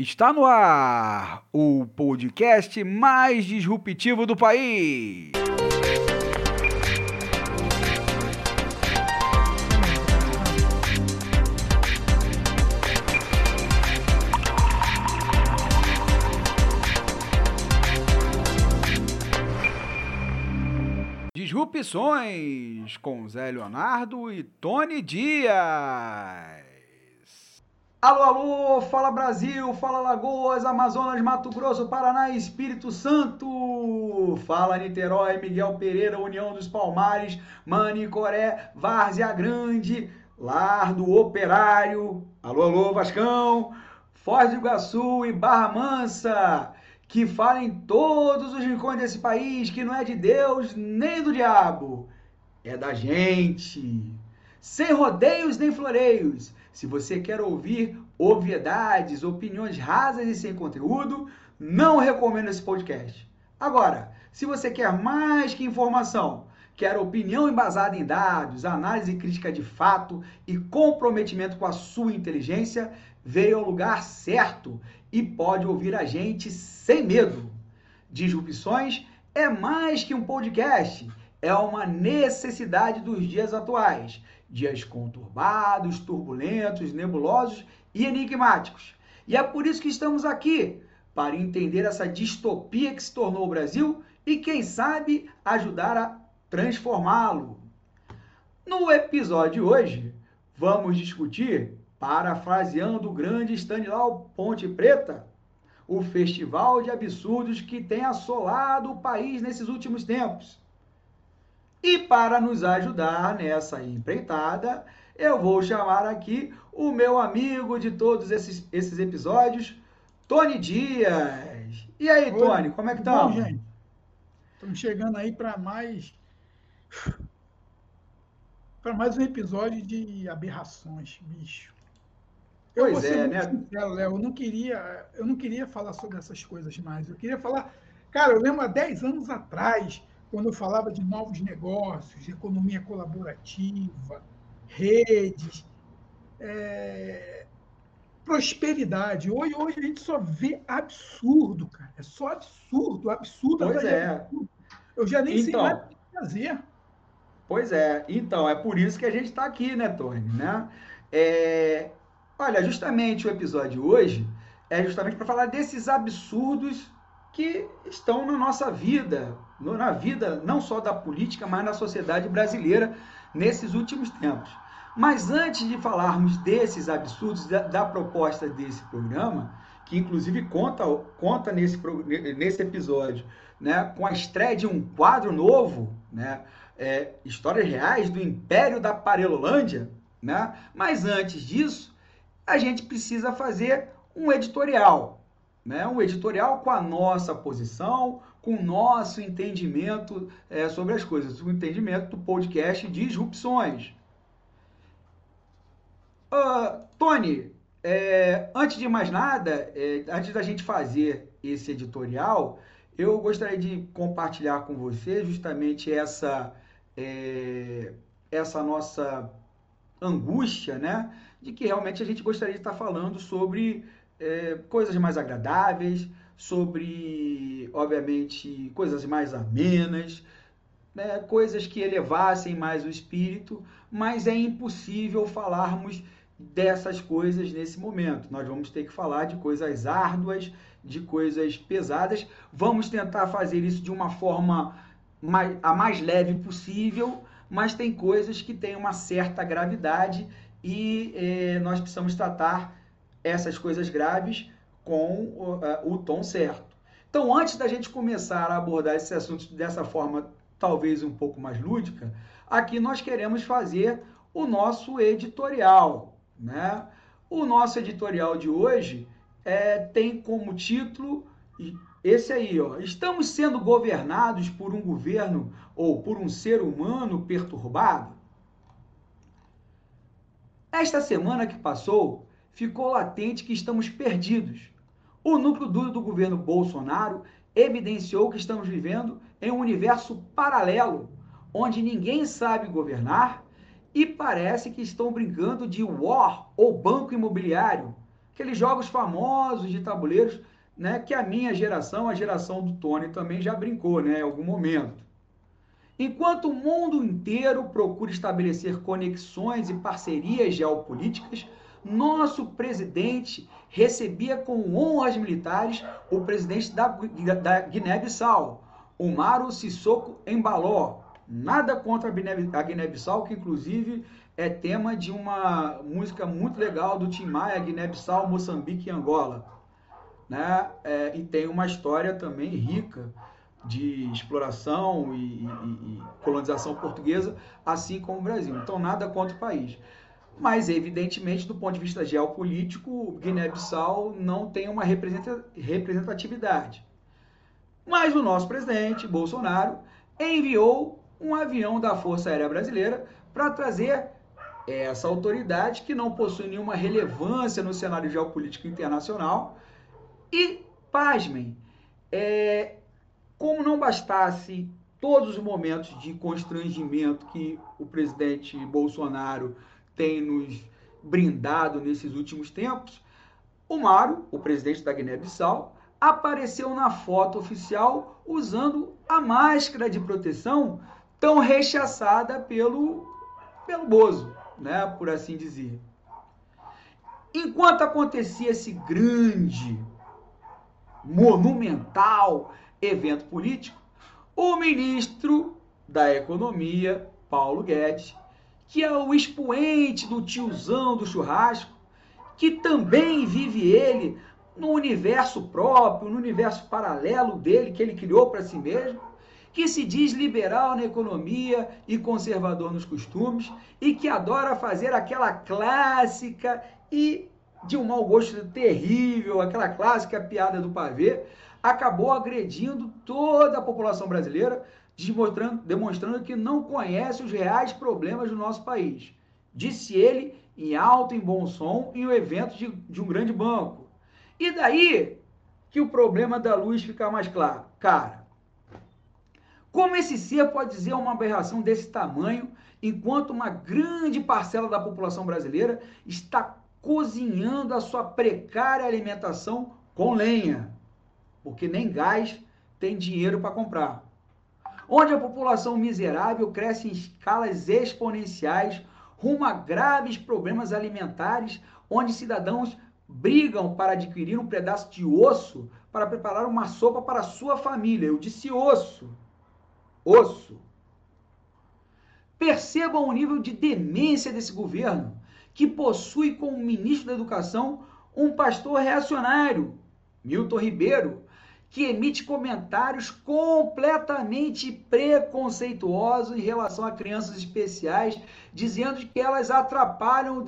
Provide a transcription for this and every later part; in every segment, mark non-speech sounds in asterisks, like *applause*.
Está no ar o podcast mais disruptivo do país. Disrupções com Zé Leonardo e Tony Dias. Alô, alô, fala Brasil, fala Lagoas, Amazonas, Mato Grosso, Paraná Espírito Santo. Fala Niterói, Miguel Pereira, União dos Palmares, Manicoré, Várzea Grande, Lar do Operário. Alô, alô, Vascão, Foz do Iguaçu e Barra Mansa. Que fala em todos os rincões desse país que não é de Deus nem do diabo, é da gente. Sem rodeios nem floreios se você quer ouvir obviedades, opiniões rasas e sem conteúdo, não recomendo esse podcast. Agora, se você quer mais que informação, quer opinião embasada em dados, análise crítica de fato e comprometimento com a sua inteligência, veio ao lugar certo e pode ouvir a gente sem medo. Disrupções é mais que um podcast, é uma necessidade dos dias atuais dias conturbados, turbulentos, nebulosos e enigmáticos. E é por isso que estamos aqui, para entender essa distopia que se tornou o Brasil e, quem sabe, ajudar a transformá-lo. No episódio de hoje, vamos discutir, parafraseando o grande Stanilau Ponte Preta, o festival de absurdos que tem assolado o país nesses últimos tempos. E para nos ajudar nessa empreitada, eu vou chamar aqui o meu amigo de todos esses, esses episódios, Tony Dias. E aí, Oi, Tony, como é que tá? Bom, gente, estamos chegando aí para mais para mais um episódio de aberrações, bicho. Eu pois é, né? Sincero, Léo, eu não queria, eu não queria falar sobre essas coisas mais. Eu queria falar, cara, eu lembro há 10 anos atrás, quando eu falava de novos negócios, economia colaborativa, redes, é, prosperidade. Hoje, hoje a gente só vê absurdo, cara. É só absurdo, absurdo. Pois é. Absurdo. Eu já nem então, sei mais o que fazer. Pois é. Então, é por isso que a gente está aqui, né, Tony? Né? É, olha, justamente o episódio hoje é justamente para falar desses absurdos que estão na nossa vida, na vida não só da política, mas na sociedade brasileira nesses últimos tempos. Mas antes de falarmos desses absurdos, da, da proposta desse programa, que inclusive conta, conta nesse, nesse episódio né, com a estreia de um quadro novo, né, é, Histórias Reais do Império da Parelolândia, né? mas antes disso, a gente precisa fazer um editorial, né? um editorial com a nossa posição, com o nosso entendimento é, sobre as coisas, o entendimento do podcast Disrupções. Uh, Tony, é, antes de mais nada, é, antes da gente fazer esse editorial, eu gostaria de compartilhar com você justamente essa, é, essa nossa angústia, né? De que realmente a gente gostaria de estar falando sobre é, coisas mais agradáveis, sobre, obviamente, coisas mais amenas, né, coisas que elevassem mais o espírito, mas é impossível falarmos dessas coisas nesse momento. Nós vamos ter que falar de coisas árduas, de coisas pesadas. Vamos tentar fazer isso de uma forma mais, a mais leve possível, mas tem coisas que têm uma certa gravidade e eh, nós precisamos tratar essas coisas graves com o, o tom certo. Então, antes da gente começar a abordar esses assuntos dessa forma talvez um pouco mais lúdica, aqui nós queremos fazer o nosso editorial. Né? O nosso editorial de hoje é, tem como título esse aí, ó. Estamos sendo governados por um governo ou por um ser humano perturbado? Esta semana que passou, ficou latente que estamos perdidos. O núcleo duro do governo Bolsonaro evidenciou que estamos vivendo em um universo paralelo, onde ninguém sabe governar e parece que estão brincando de war ou banco imobiliário. aqueles jogos famosos de tabuleiros, né, que a minha geração, a geração do Tony também já brincou, né, em algum momento. Enquanto o mundo inteiro procura estabelecer conexões e parcerias geopolíticas, nosso presidente recebia com honras militares o presidente da, da Guiné-Bissau, Umaru Sissoko Embaló. Nada contra a Guiné-Bissau, que inclusive é tema de uma música muito legal do Tim Maia, Guiné-Bissau, Moçambique e Angola. Né? É, e tem uma história também rica de exploração e, e, e, colonização portuguesa, assim como o Brasil. Então, nada contra o país. Mas, evidentemente, do ponto de vista geopolítico, Guiné-Bissau não tem uma representatividade. Mas o nosso presidente, Bolsonaro, enviou um avião da Força Aérea Brasileira para trazer essa autoridade que não possui nenhuma relevância no cenário geopolítico internacional. E, pasmem, é, como não bastasse todos os momentos de constrangimento que o presidente Bolsonaro tem nos brindado nesses últimos tempos, o Mário, o presidente da Guiné-Bissau, apareceu na foto oficial usando a máscara de proteção tão rechaçada pelo, pelo Bozo, né, por assim dizer. Enquanto acontecia esse grande, monumental evento político, o ministro da Economia, Paulo Guedes, que é o expoente do tiozão do churrasco, que também vive ele no universo próprio, no universo paralelo dele, que ele criou para si mesmo, que se diz liberal na economia e conservador nos costumes, e que adora fazer aquela clássica e de um mau gosto terrível, aquela clássica piada do pavê, acabou agredindo toda a população brasileira, demonstrando, demonstrando que não conhece os reais problemas do nosso país. Disse ele em alto, em bom som, em um evento de, de um grande banco. E daí que o problema da luz fica mais claro. Cara, como esse ser pode dizer uma aberração desse tamanho, enquanto uma grande parcela da população brasileira está cozinhando a sua precária alimentação com lenha? porque nem gás tem dinheiro para comprar. Onde a população miserável cresce em escalas exponenciais rumo a graves problemas alimentares, onde cidadãos brigam para adquirir um pedaço de osso para preparar uma sopa para sua família. Eu disse osso. Osso. Percebam o nível de demência desse governo, que possui como ministro da Educação um pastor reacionário, Milton Ribeiro, que emite comentários completamente preconceituosos em relação a crianças especiais, dizendo que elas atrapalham o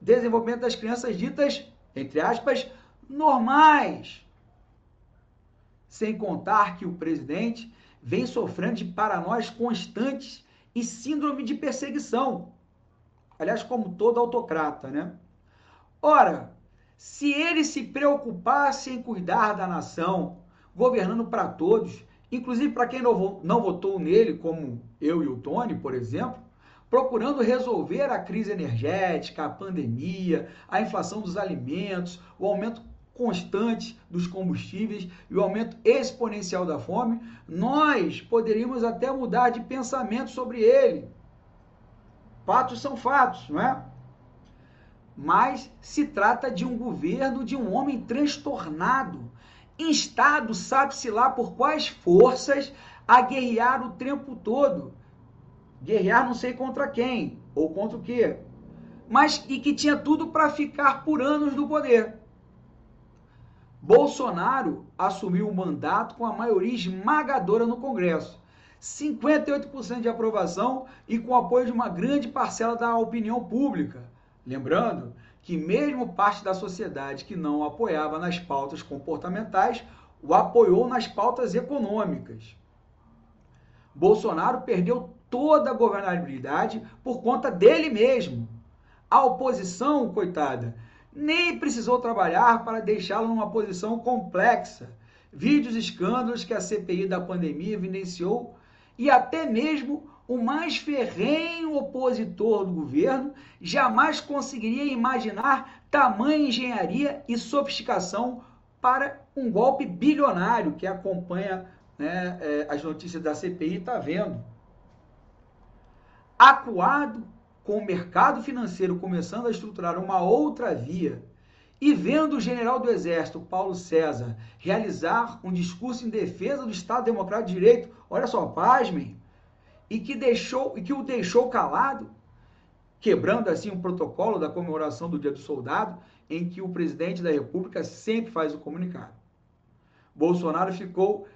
desenvolvimento das crianças ditas, entre aspas, normais. Sem contar que o presidente vem sofrendo de paranoias constantes e síndrome de perseguição. Aliás, como todo autocrata, né? Ora, se ele se preocupasse em cuidar da nação, governando para todos, inclusive para quem não votou nele, como eu e o Tony, por exemplo, procurando resolver a crise energética, a pandemia, a inflação dos alimentos, o aumento constante dos combustíveis e o aumento exponencial da fome, nós poderíamos até mudar de pensamento sobre ele. Fatos são fatos, não é? Mas se trata de um governo de um homem transtornado, instado, sabe-se lá por quais forças, a guerrear o tempo todo. Guerrear não sei contra quem, ou contra o quê. Mas e que tinha tudo para ficar por anos no poder. Bolsonaro assumiu o mandato com a maioria esmagadora no Congresso. 58% de aprovação e com apoio de uma grande parcela da opinião pública. Lembrando que mesmo parte da sociedade que não o apoiava nas pautas comportamentais, o apoiou nas pautas econômicas. Bolsonaro perdeu toda a governabilidade por conta dele mesmo. A oposição, coitada, nem precisou trabalhar para deixá-lo numa posição complexa. Vídeos escândalos que a CPI da pandemia evidenciou e até mesmo o mais ferrenho opositor do governo jamais conseguiria imaginar tamanha engenharia e sofisticação para um golpe bilionário que acompanha né, é, as notícias da CPI está vendo. Acuado com o mercado financeiro começando a estruturar uma outra via e vendo o general do Exército, Paulo César, realizar um discurso em defesa do Estado Democrático de Direito, olha só, pasmem, e que, deixou, e que o deixou calado, quebrando assim o protocolo da comemoração do Dia do Soldado, em que o presidente da República sempre faz o comunicado. Bolsonaro ficou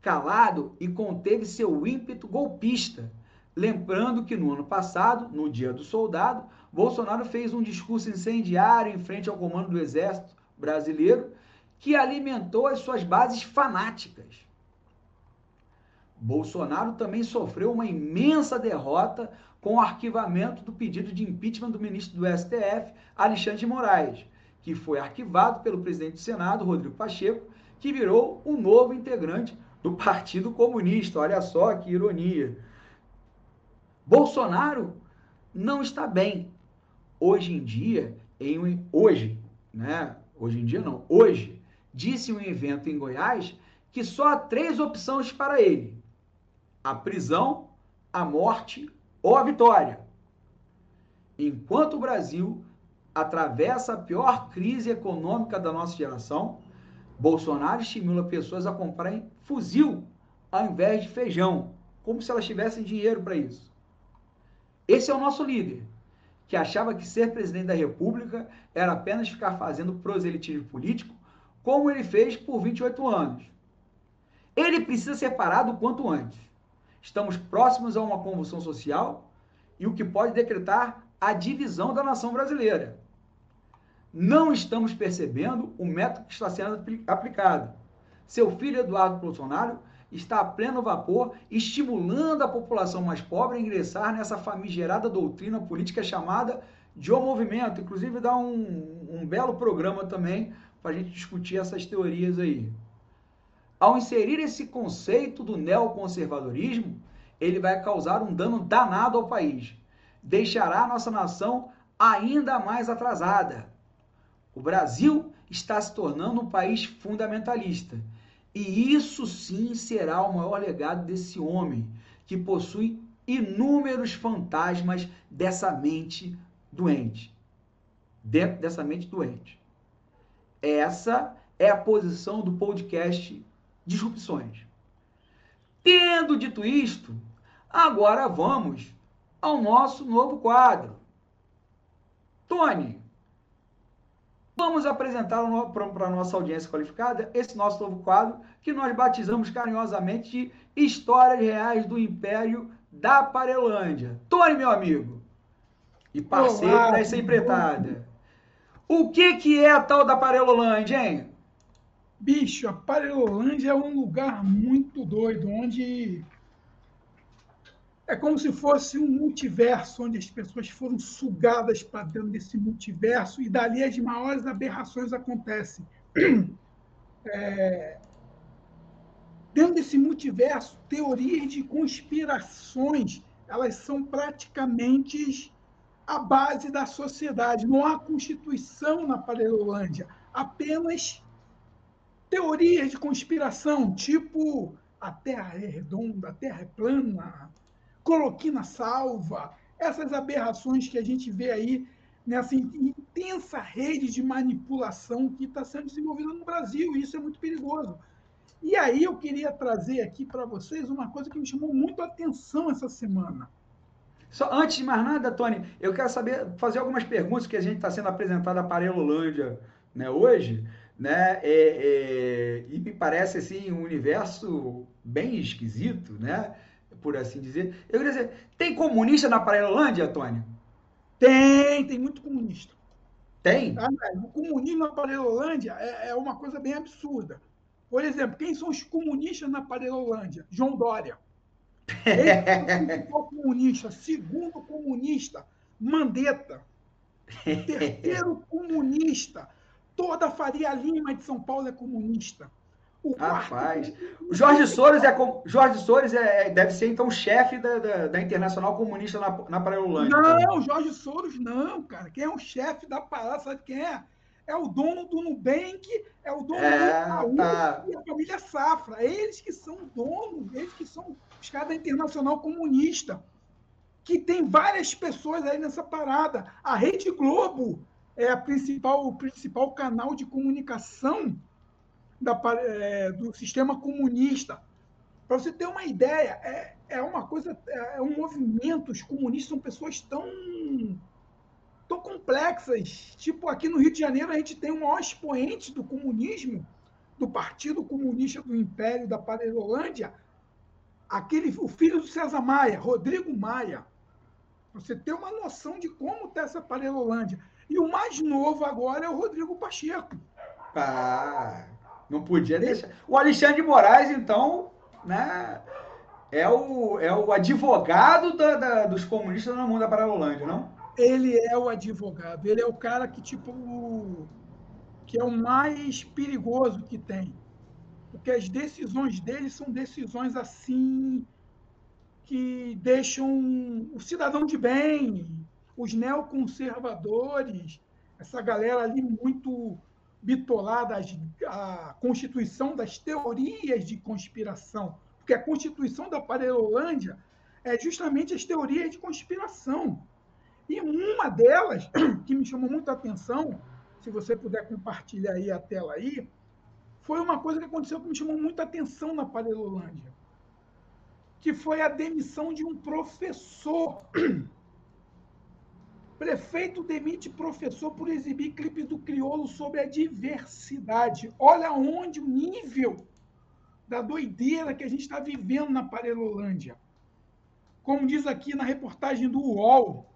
calado e conteve seu ímpeto golpista, lembrando que no ano passado, no Dia do Soldado, Bolsonaro fez um discurso incendiário em frente ao comando do Exército brasileiro, que alimentou as suas bases fanáticas. Bolsonaro também sofreu uma imensa derrota com o arquivamento do pedido de impeachment do ministro do STF, Alexandre de Moraes, que foi arquivado pelo presidente do Senado, Rodrigo Pacheco, que virou o um novo integrante do Partido Comunista. Olha só que ironia. Bolsonaro não está bem. Hoje em dia, em hoje, né? Hoje em dia não, hoje, disse um evento em Goiás que só há três opções para ele: a prisão, a morte ou a vitória. Enquanto o Brasil atravessa a pior crise econômica da nossa geração, Bolsonaro estimula pessoas a comprarem fuzil ao invés de feijão, como se elas tivessem dinheiro para isso. Esse é o nosso líder, que achava que ser presidente da República era apenas ficar fazendo proselitismo político, como ele fez por 28 anos. Ele precisa ser parado o quanto antes. Estamos próximos a uma convulsão social e o que pode decretar a divisão da nação brasileira. Não estamos percebendo o método que está sendo aplicado. Seu filho Eduardo Bolsonaro está a pleno vapor, estimulando a população mais pobre a ingressar nessa famigerada doutrina política chamada de o movimento. Inclusive, dá um, um belo programa também para a gente discutir essas teorias aí. Ao inserir esse conceito do neoconservadorismo, ele vai causar um dano danado ao país. Deixará a nossa nação ainda mais atrasada. O Brasil está se tornando um país fundamentalista. E isso sim será o maior legado desse homem, que possui inúmeros fantasmas dessa mente doente. Dessa mente doente. Essa é a posição do podcast disrupções. Tendo dito isto, agora vamos ao nosso novo quadro. Tony, vamos apresentar para a nossa audiência qualificada esse nosso novo quadro que nós batizamos carinhosamente de Histórias Reais do Império da Parelândia. Tony, meu amigo, e parceiro Olá, dessa empreitada. O que, que é a tal da Parelolândia, hein? Bicho, a Parelolândia é um lugar muito doido, onde é como se fosse um multiverso, onde as pessoas foram sugadas para dentro desse multiverso e dali as maiores aberrações acontecem. *clears throat* É... Dentro desse multiverso, teorias de conspirações, elas são praticamente a base da sociedade. Não há constituição na Parelolândia, apenas teorias de conspiração, tipo a Terra é redonda, a Terra é plana, cloroquina salva, essas aberrações que a gente vê aí nessa intensa rede de manipulação que está sendo desenvolvida no Brasil, e isso é muito perigoso. E aí eu queria trazer aqui para vocês uma coisa que me chamou muito a atenção essa semana. Só antes de mais nada, Tony, eu quero saber, fazer algumas perguntas que a gente está sendo apresentado a Parelolândia né, hoje né? É, é, e me parece assim um universo bem esquisito, né? Por assim dizer. Eu queria dizer, tem comunista na Parelolândia, Antônio? Tem, tem muito comunista. Tem? Ah, o comunismo na Parelolândia é, é, uma coisa bem absurda. Por exemplo, quem são os comunistas na Parelolândia? João Dória. Ele *laughs* é o comunista. Segundo comunista, Mandetta. Terceiro comunista, Toda a Faria Lima de São Paulo é comunista. O Rapaz, o Jorge Soros é Jorge Soros é, deve ser então chefe da, da, da, Internacional Comunista na, na Paralelândia. Não, então. Jorge Soros não, cara. Quem é o chefe da parada, sabe quem é? É o dono do Nubank, é o dono é, do Itaú tá. e a família Safra. Eles que são donos, eles que são os caras da Internacional Comunista. Que tem várias pessoas aí nessa parada. A Rede Globo é a principal, o principal canal de comunicação da, é, do sistema comunista. Para você ter uma ideia, é, é uma coisa, é, é um movimento, os comunistas são pessoas tão, tão complexas. Tipo, aqui no Rio de Janeiro, a gente tem o maior expoente do comunismo, do Partido Comunista do Império da Parelolândia, aquele, o filho do César Maia, Rodrigo Maia. Você ter uma noção de como está essa Parelolândia. E o mais novo agora é o Rodrigo Pacheco. Ah, não podia deixar. O Alexandre de Moraes, então, né, é o, é o advogado da, da, dos comunistas no mundo da Paralolândia, não? Ele é o advogado. Ele é o cara que, tipo, que é o mais perigoso que tem. Porque as decisões dele são decisões assim que deixam o cidadão de bem, os neoconservadores, essa galera ali muito bitolada a constituição das teorias de conspiração, porque a constituição da Parelolândia é justamente as teorias de conspiração. E uma delas, *clears throat* que me chamou muita atenção, se você puder compartilhar aí a tela aí, foi uma coisa que aconteceu que me chamou muita atenção na Parelolândia, que foi a demissão de um professor *clears throat* Prefeito demite professor por exibir clipe do crioulo sobre a diversidade. Olha onde o nível da doideira que a gente está vivendo na Parelolândia. Como diz aqui na reportagem do UOL,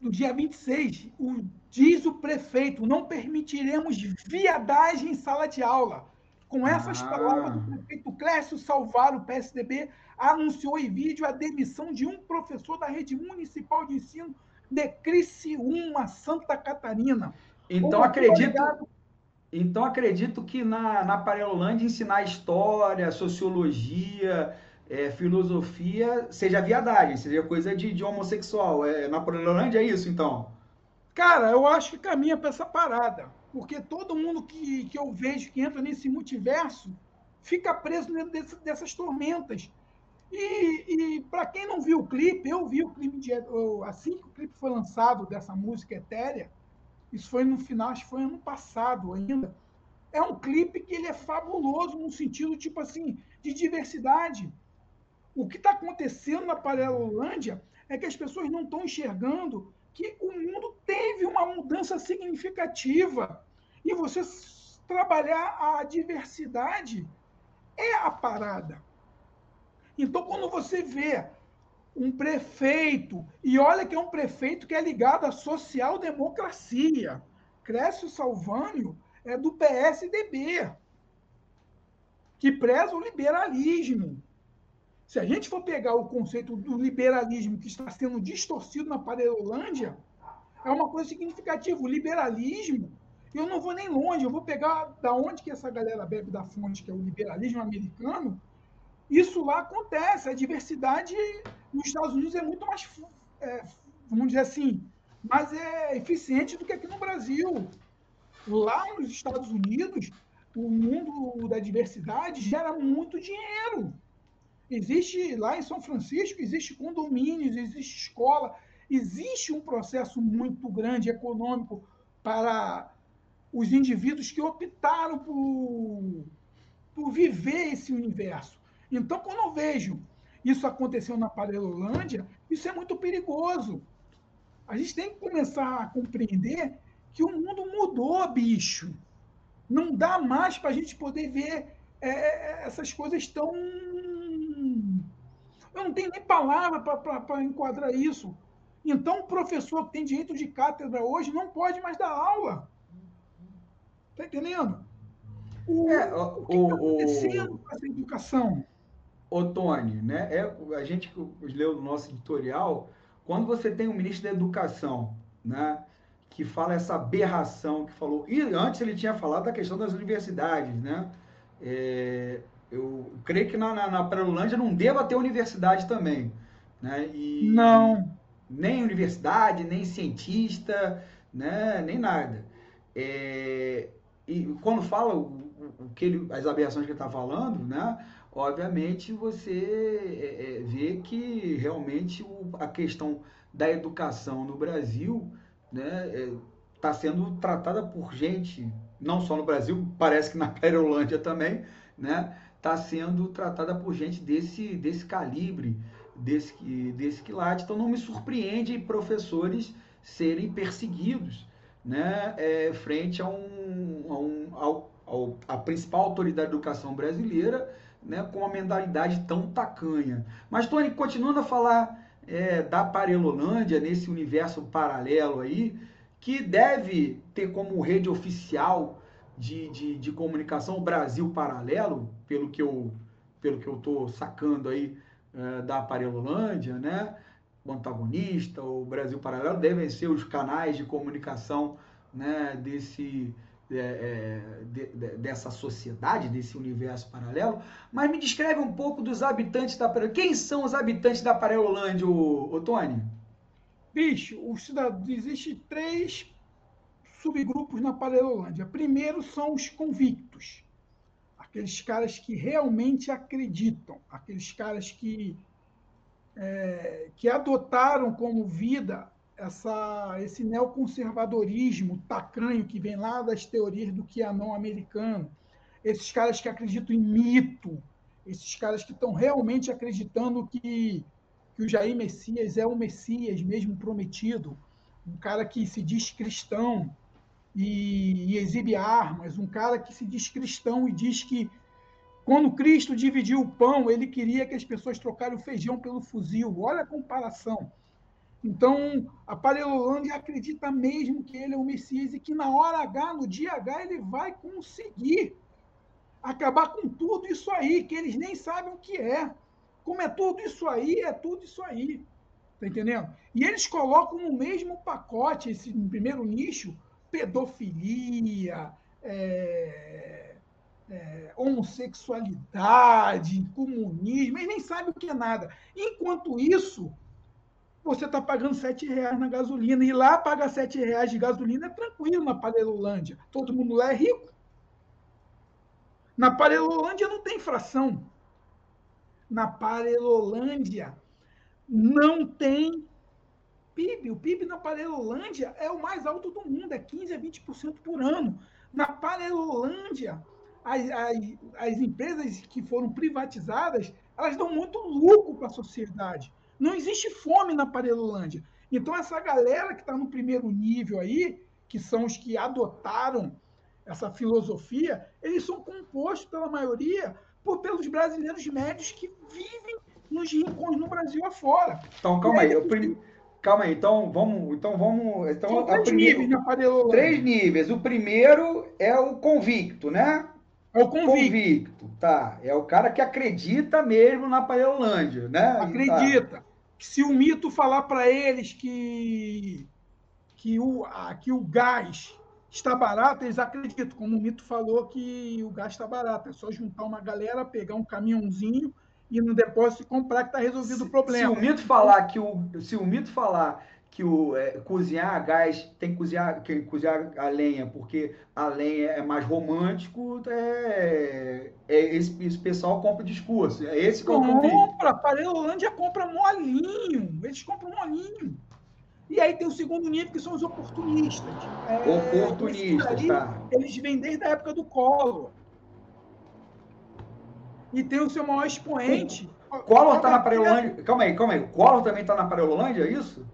no dia 26, o, diz o prefeito: não permitiremos viadagem em sala de aula. Com essas ah. palavras do prefeito Clécio Salvar, o PSDB, anunciou em vídeo a demissão de um professor da rede municipal de ensino de Criciúma, Santa Catarina. Então acredito, então acredito que na, na Parelolândia ensinar história, sociologia, é, filosofia seja viadagem, seja coisa de, de homossexual. É, na Parelolândia é isso, então? Cara, eu acho que caminha para essa parada. Porque todo mundo que, que eu vejo que entra nesse multiverso fica preso dentro desse, dessas tormentas. E, e para quem não viu o clipe, eu vi o clipe de, assim que o clipe foi lançado dessa música etérea, isso foi no final, acho que foi ano passado ainda. É um clipe que ele é fabuloso no sentido tipo assim de diversidade. O que está acontecendo na Paralelolândia é que as pessoas não estão enxergando que o mundo teve uma mudança significativa. E você trabalhar a diversidade é a parada. Então, quando você vê um prefeito, e olha que é um prefeito que é ligado à social-democracia, Crécio Salvânio é do PSDB, que preza o liberalismo. Se a gente for pegar o conceito do liberalismo que está sendo distorcido na Parelolândia, é uma coisa significativa. O liberalismo, eu não vou nem longe, eu vou pegar da onde que essa galera bebe da fonte, que é o liberalismo americano, isso lá acontece. A diversidade nos Estados Unidos é muito mais, é, vamos dizer assim, mais é eficiente do que aqui no Brasil. Lá nos Estados Unidos, o mundo da diversidade gera muito dinheiro. Existe lá em São Francisco, existe condomínios, existe escola, existe um processo muito grande econômico para os indivíduos que optaram por, por viver esse universo. Então, quando eu vejo isso acontecendo na Parelolândia, isso é muito perigoso. A gente tem que começar a compreender que o mundo mudou, bicho. Não dá mais para a gente poder ver é, é, essas coisas tão. Não tenho nem palavra para enquadrar isso. Então, o professor que tem direito de cátedra hoje não pode mais dar aula. Está entendendo? O, é, o, o que está acontecendo com essa educação? ô Tony, né? É, a gente leu no nosso editorial, quando você tem um ministro da Educação, né? que fala essa aberração que falou. E antes ele tinha falado da questão das universidades, né? É, eu creio que na, na, na não deva ter universidade também. Né? E, não. Nem universidade, nem cientista, né? nem nada. É, e quando fala o, o que ele, as aberrações que ele está falando, né? obviamente você é, é, vê que realmente o, a questão da educação no Brasil né, está é, sendo tratada por gente, não só no Brasil, parece que na *laughs* Perolândia também, né, está sendo tratada por gente desse, desse calibre, desse, desse quilate. Então não me surpreende professores serem perseguidos né, é, frente a, um, a, um, a principal autoridade da educação brasileira né, com uma mentalidade tão tacanha. Mas, Tony, continuando a falar é, da Parelolândia, nesse universo paralelo aí, que deve ter como rede oficial de, de, de comunicação o Brasil Paralelo, pelo que eu pelo que eu estou sacando aí é, da Parelolândia, né? O antagonista, o Brasil Paralelo devem ser os canais de comunicação né, desse, é, é, de, de, dessa sociedade, desse universo paralelo, mas me descreve um pouco dos habitantes da Parelolândia. Quem são os habitantes da Parelolândia, ô, ô Tony? Bicho, existem três subgrupos na Parelolândia. Primeiro são os convictos, aqueles caras que realmente acreditam, aqueles caras que, é, que adotaram como vida essa, esse neoconservadorismo tacanho que vem lá das teorias do QAnon americano, esses caras que acreditam em mito, esses caras que estão realmente acreditando que, que o Jair Messias é o Messias mesmo prometido, um cara que se diz cristão e, e exibe armas, um cara que se diz cristão e diz que quando Cristo dividiu o pão, ele queria que as pessoas trocassem o feijão pelo fuzil. Olha a comparação. Então, a Parelolândia acredita mesmo que ele é o Messias e que na hora H, no dia H, ele vai conseguir acabar com tudo isso aí, que eles nem sabem o que é. Como é tudo isso aí, é tudo isso aí. Tá entendendo? E eles colocam no mesmo pacote, esse primeiro nicho, pedofilia, é, é, homossexualidade, comunismo, eles nem sabem o que é nada. Enquanto isso, você está pagando sete reais na gasolina. E lá pagar sete reais de gasolina é tranquilo na Parelolândia. Todo mundo lá é rico. Na Parelolândia não tem infração. Na Parelolândia não tem PIB. O PIB na Parelolândia é o mais alto do mundo, é 15% a 20% por ano. Na Parelolândia, as, as, as empresas que foram privatizadas, elas dão muito lucro para a sociedade. Não existe fome na Parelolândia. Então, essa galera que está no primeiro nível aí, que são os que adotaram essa filosofia, eles são compostos, pela maioria, por, pelos brasileiros médios que vivem nos rincões no Brasil afora. Então, calma aí. prim... Calma aí, então vamos. Então vamos. Então, São três primeira... níveis na Parelolândia. Três níveis. O primeiro é o convicto, né? É o convicto. convicto. Tá. É o cara que acredita mesmo na Parelolândia, né? Acredita. Tá se o mito falar para eles que, que, o, que o gás está barato, eles acreditam. Como o mito falou que o gás está barato. É só juntar uma galera, pegar um caminhãozinho e no depósito comprar que está resolvido se, o problema. Se o mito falar que o, se o mito falar que o é, cozinhar a gás tem que cozinhar, que cozinhar a lenha, porque a lenha é mais romântico, é, é esse, esse pessoal compra discurso. É esse que eu Compra, a Parelândia compra molinho. Eles compram molinho. E aí tem o segundo nível, que são os oportunistas. É, oportunistas, tá. Eles vêm desde a época do Collor. E tem o seu maior expoente. Collor está na Parelândia. Calma aí, calma aí. O Collor também está na Parelândia, é isso?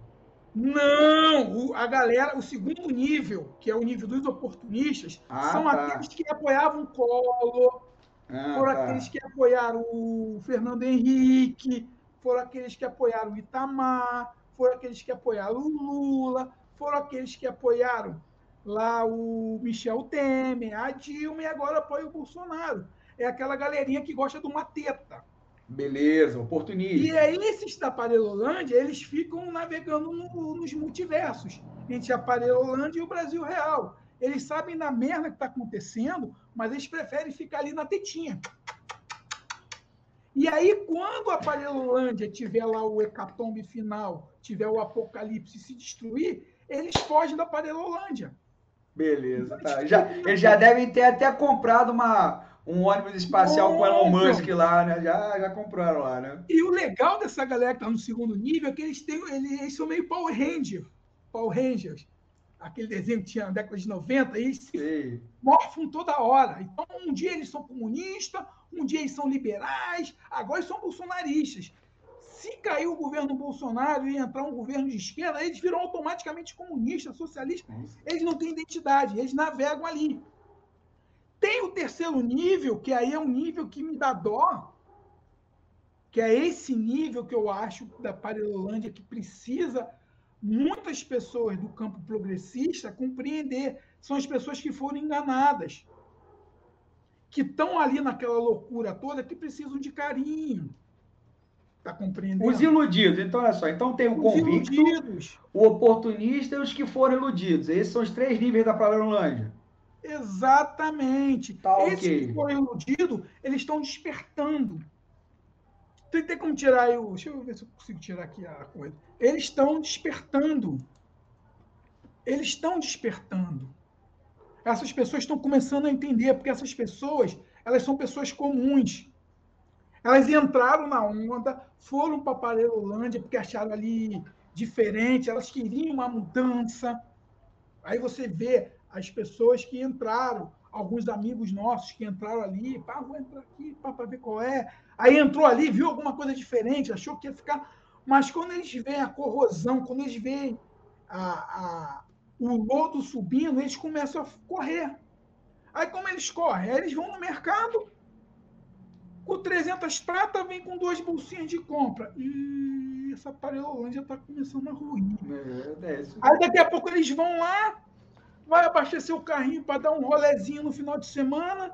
Não, o, a galera, o segundo nível, que é o nível dos oportunistas, ah, são tá. aqueles que apoiavam o Collor, ah, foram tá. aqueles que apoiaram o Fernando Henrique, foram aqueles que apoiaram o Itamar, foram aqueles que apoiaram o Lula, foram aqueles que apoiaram lá o Michel Temer, a Dilma e agora apoia o Bolsonaro. É aquela galerinha que gosta de uma teta. Beleza, oportunismo. E aí, esses da Parelolândia, eles ficam navegando no, nos multiversos, entre a Parelolândia e o Brasil real. Eles sabem da merda que está acontecendo, mas eles preferem ficar ali na tetinha. E aí, quando a Parelolândia tiver lá o hecatombe final, tiver o apocalipse se destruir, eles fogem da Parelolândia. Beleza, tá. Já, eles já devem ter até comprado uma, um ônibus espacial com Elon Musk lá, né? Já, já compraram lá, né? E o legal dessa galera que tá no segundo nível é que eles têm, eles, são meio Power Ranger. Power Rangers aquele desenho que tinha na década de 90, eles se morfam toda hora. Então, um dia eles são comunistas, um dia eles são liberais, agora eles são bolsonaristas. Se cair o governo Bolsonaro e entrar um governo de esquerda, eles viram automaticamente comunistas, socialistas. Eles não têm identidade, eles navegam ali. Tem o terceiro nível, que aí é um nível que me dá dó, que é esse nível que eu acho da Parelolândia que precisa muitas pessoas do campo progressista compreender. São as pessoas que foram enganadas, que estão ali naquela loucura toda, que precisam de carinho. Está compreendendo? Os iludidos. Então, olha só. Então tem o os convicto, iludidos. o oportunista e os que foram iludidos. Esses são os três níveis da Paralelândia. Exatamente. Tá, Esses okay. que foram iludidos, eles estão despertando. Tem, como tirar aí o. Deixa eu ver se eu consigo tirar aqui a coisa. Eles estão despertando. Eles estão despertando. Essas pessoas estão começando a entender, porque essas pessoas, elas são pessoas comuns. Elas entraram na onda, foram para a Parelolândia porque acharam ali diferente, elas queriam uma mudança. Aí você vê as pessoas que entraram, alguns amigos nossos que entraram ali, pá, vou entrar aqui para ver qual é. Aí entrou ali, viu alguma coisa diferente, achou que ia ficar. Mas quando eles veem a corrosão, quando eles veem a, a, o lodo subindo, eles começam a correr. Aí, como eles correm? Aí eles vão no mercado, com 300 prata, vem com duas bolsinhas de compra. E essa Parelolândia está começando a ruir. É, é Aí, daqui a pouco, eles vão lá, vai abastecer o carrinho para dar um rolezinho no final de semana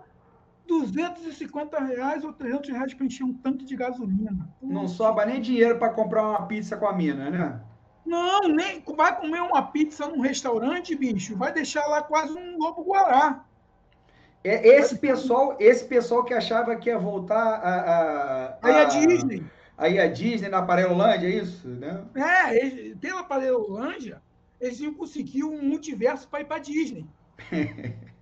250 reais ou 300 reais para encher um tanque de gasolina. Não sobra nem dinheiro para comprar uma pizza com a mina, né? Não, nem vai comer uma pizza num restaurante, bicho, vai deixar lá quase um lobo guará. É esse pessoal, esse pessoal que achava que ia voltar a, a, aí a Disney. Aí a Disney na Parelolândia, é isso, né? É, pela Parelolândia, eles iam conseguir um multiverso para ir para Disney. *laughs*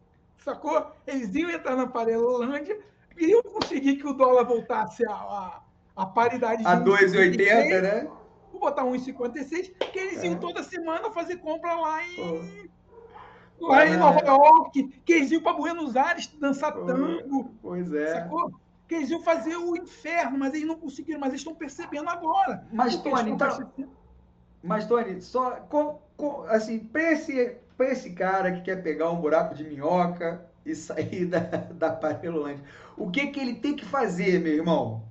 sacou? Eles iam entrar na Parelolândia, iam conseguir que o dólar voltasse a, a, a paridade de A 2,80, né? Vou botar 1,56, que eles é. iam toda semana fazer compra lá em. Pô. Lá em Nova York, que eles iam para Buenos Aires dançar Pô. tango. Pois é. Sacou? Que eles iam fazer o inferno, mas eles não conseguiram, mas eles estão percebendo agora. Mas, Tony, então. Mas, Tony, só. Com, assim, para esse para esse cara que quer pegar um buraco de minhoca e sair *laughs* da, da Parelolândia, o que, que ele tem que fazer, meu irmão?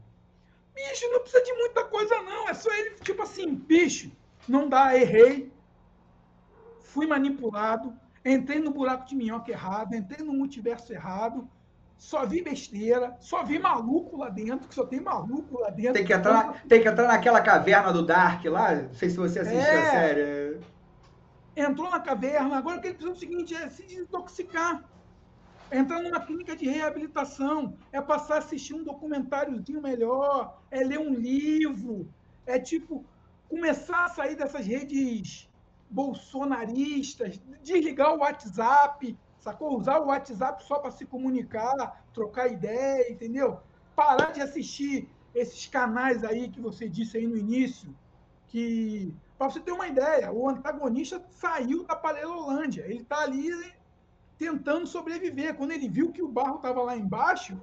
Bicho, não precisa de muita coisa, não. É só ele, tipo assim, bicho, não dá, errei, fui manipulado, entrei no buraco de minhoca errado, entrei no multiverso errado, só vi besteira, só vi maluco lá dentro, que só tem maluco lá dentro. Tem que entrar, tem que entrar naquela caverna do Dark lá, não sei se você assistiu é, a série entrou na caverna, agora o que ele precisa é o seguinte, é se desintoxicar. É entrar numa clínica de reabilitação, é passar a assistir um documentáriozinho melhor, é ler um livro, é tipo começar a sair dessas redes bolsonaristas, desligar o WhatsApp, sacou? Usar o WhatsApp só para se comunicar, trocar ideia, entendeu? Parar de assistir esses canais aí que você disse aí no início, que para você ter uma ideia, o antagonista saiu da Parelolândia. Ele está ali tentando sobreviver. Quando ele viu que o barro estava lá embaixo,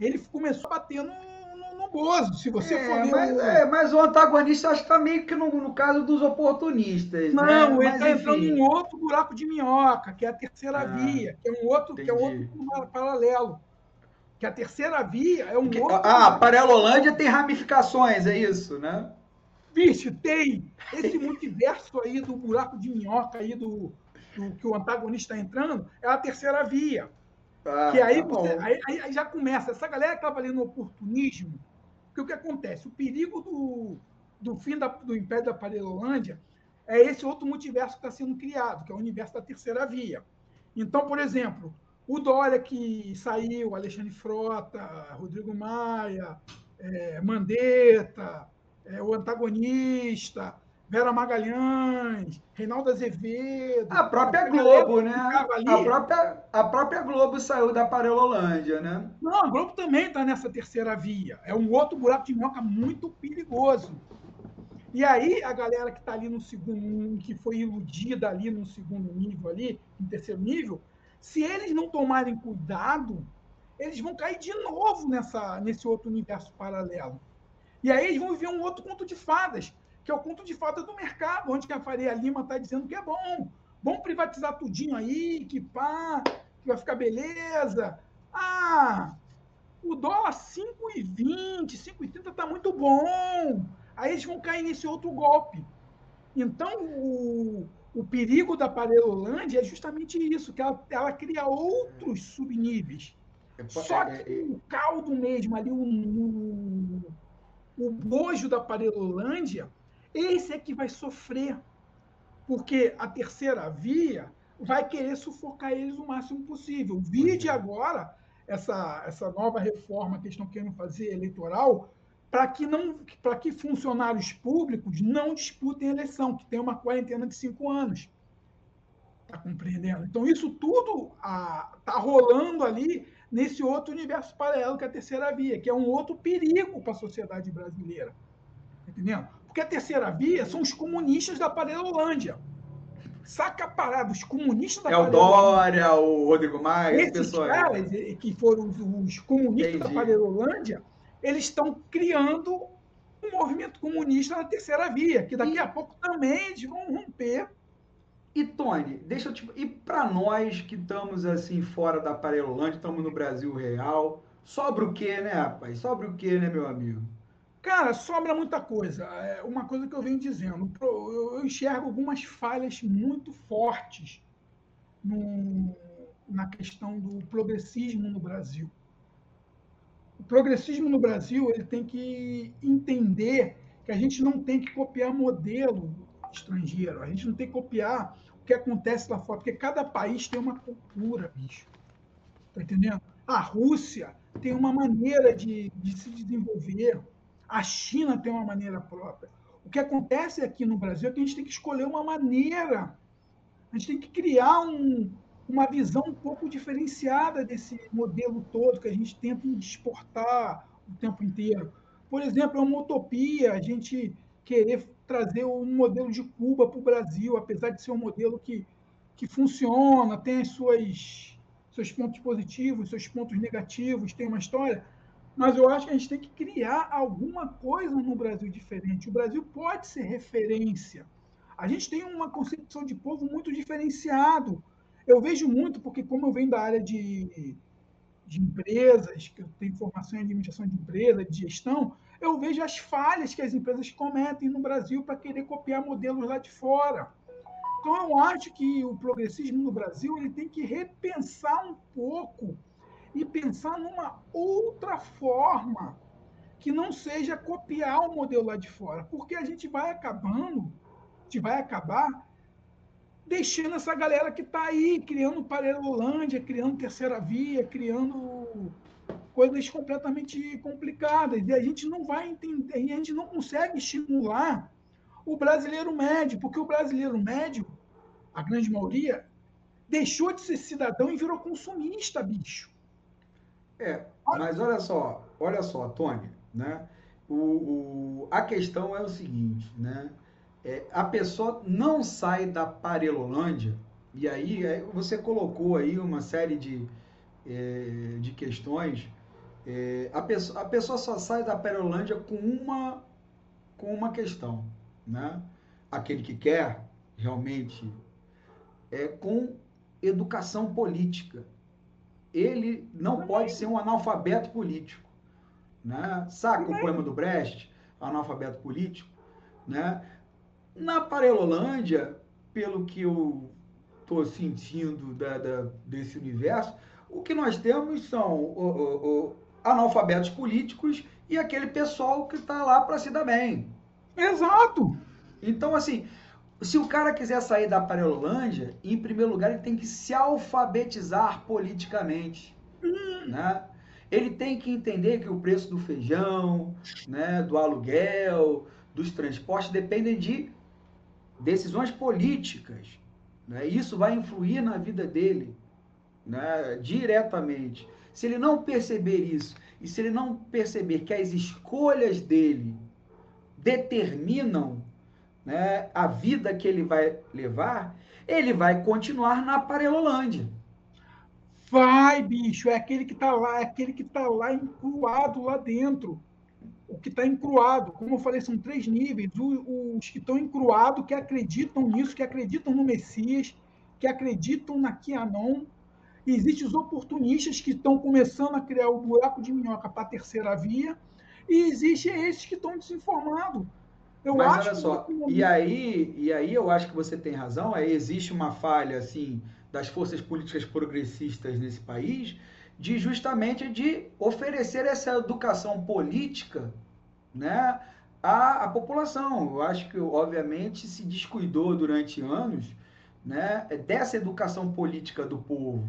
ele começou a bater no, no, no Bozo. Se você é, for ver. Mas, o... É, mas o antagonista acho que está meio que no, no, caso dos oportunistas. Não, né? ele está entrando em outro buraco de minhoca, que é a terceira ah, via, que é um outro, que é outro paralelo. Que a terceira via é um que, outro. Ah, a Parelolândia tem ramificações, é isso, né? Bicho, tem esse multiverso aí do buraco de minhoca aí do, do que o antagonista está entrando, é a terceira via. Ah, que aí, tá você, aí, aí, já começa. Essa galera que estava ali no oportunismo, Porque o que acontece? O perigo do, do fim da, do Império da Parelolândia é esse outro multiverso que está sendo criado, que é o universo da terceira via. Então, por exemplo, o Dória que saiu, Alexandre Frota, Rodrigo Maia, é, Mandetta, é, o antagonista, Vera Magalhães, Reinaldo Azevedo. A própria Globo, né? A própria, a própria Globo saiu da Parelolândia, né? Não, a Globo também está nessa terceira via. É um outro buraco de minhoca muito perigoso. E aí, a galera que está ali no segundo, que foi iludida ali no segundo nível, ali, no terceiro nível, se eles não tomarem cuidado, eles vão cair de novo nessa, nesse outro universo paralelo. E aí eles vão viver um outro conto de fadas, que é o conto de fadas do mercado, onde a Faria Lima está dizendo que é bom. Vamos privatizar tudinho aí, que pá, que vai ficar beleza. Ah, o dólar 5,20, 5,30 está muito bom. Aí eles vão cair nesse outro golpe. Então, o, o perigo da Parelolândia é justamente isso, que ela, ela cria outros subníveis. É, Só é, que é, o caldo mesmo ali, o, o, o bojo da Parelolândia, esse é que vai sofrer. Porque a terceira via vai querer sufocar eles o máximo possível. Vide agora essa, essa nova reforma que eles estão querendo fazer eleitoral, para que não para que funcionários públicos não disputem eleição, que tem uma quarentena de cinco anos. Está compreendendo? Então, isso tudo está rolando ali nesse outro universo paralelo que é a terceira via, que é um outro perigo para a sociedade brasileira. Tá entendendo? Porque a terceira via são os comunistas da Parelolândia. Saca a parada, os comunistas da É o Dória, o Rodrigo Maia, esses pessoas. caras, que foram os, os comunistas Entendi. da Parelolândia, eles estão criando um movimento comunista na terceira via, que daqui e... a pouco também eles vão romper. E, Tony, deixa eu te. E para nós que estamos assim fora da Parelolândia, estamos no Brasil real, sobra o quê, né, rapaz? Sobra o quê, né, meu amigo? Cara, sobra muita coisa. É uma coisa que eu venho dizendo. Eu enxergo algumas falhas muito fortes no, na questão do progressismo no Brasil o progressismo no Brasil ele tem que entender que a gente não tem que copiar modelo estrangeiro, a gente não tem que copiar que acontece lá fora, porque cada país tem uma cultura, bicho. Tá entendendo? A Rússia tem uma maneira de, de se desenvolver, a China tem uma maneira própria. O que acontece aqui no Brasil é que a gente tem que escolher uma maneira, a gente tem que criar um, uma visão um pouco diferenciada desse modelo todo que a gente tenta exportar o tempo inteiro. Por exemplo, é uma utopia a gente querer trazer um modelo de Cuba para o Brasil, apesar de ser um modelo que, que funciona, tem as suas seus pontos positivos, seus pontos negativos, tem uma história, mas eu acho que a gente tem que criar alguma coisa no Brasil diferente. O Brasil pode ser referência. A gente tem uma concepção de povo muito diferenciado eu vejo muito, porque como eu venho da área de, de empresas, que eu tenho formação em administração de empresa, de gestão, eu vejo as falhas que as empresas cometem no Brasil para querer copiar modelos lá de fora. Então, eu acho que o progressismo no Brasil ele tem que repensar um pouco e pensar numa outra forma que não seja copiar o modelo lá de fora, porque a gente vai acabando, a gente vai acabar deixando essa galera que está aí criando Parelolândia, criando terceira via, criando coisas completamente complicadas. E a gente não vai entender, e a gente não consegue estimular o brasileiro médio, porque o brasileiro médio, a grande maioria, deixou de ser cidadão e virou consumista, bicho. É, mas olha só, olha só, Tony, né? O, o, a questão é o seguinte, né? é, a pessoa não sai da Parelolândia, e aí é, você colocou aí uma série de, é, de questões, é, a, pessoa, a pessoa só sai da Parelolândia com uma, com uma questão, né? Aquele que quer realmente é com educação política. Ele não pode ser um analfabeto político, né? Saca o poema do Brecht, analfabeto político, né? Na Parelolândia, pelo que eu estou sentindo da, da, desse universo, o que nós temos são o, o, o, analfabetos políticos e aquele pessoal que está lá para se dar bem. Exato. Então, assim, se o cara quiser sair da Parelolândia, em primeiro lugar, ele tem que se alfabetizar politicamente. Hum. Né? Ele tem que entender que o preço do feijão, né, do aluguel, dos transportes dependem de decisões políticas. Né? Isso vai influir na vida dele né, diretamente. Se ele não perceber isso, e se ele não perceber que as escolhas dele determinam né, a vida que ele vai levar, ele vai continuar na Parelolândia. Vai, bicho, é aquele que está lá, é aquele que está lá encruado lá dentro. O que está encruado, como eu falei, são três níveis. Os que estão encruados, que acreditam nisso, que acreditam no Messias, que acreditam na Kianon, Existem os oportunistas que estão começando a criar o buraco de minhoca para a terceira via, e existem esses que estão desinformados. Eu Mas olha só, e aí, e aí eu acho que você tem razão, aí existe uma falha assim das forças políticas progressistas nesse país de justamente de oferecer essa educação política, né, à, à população. Eu acho que obviamente se descuidou durante anos, né, dessa educação política do povo.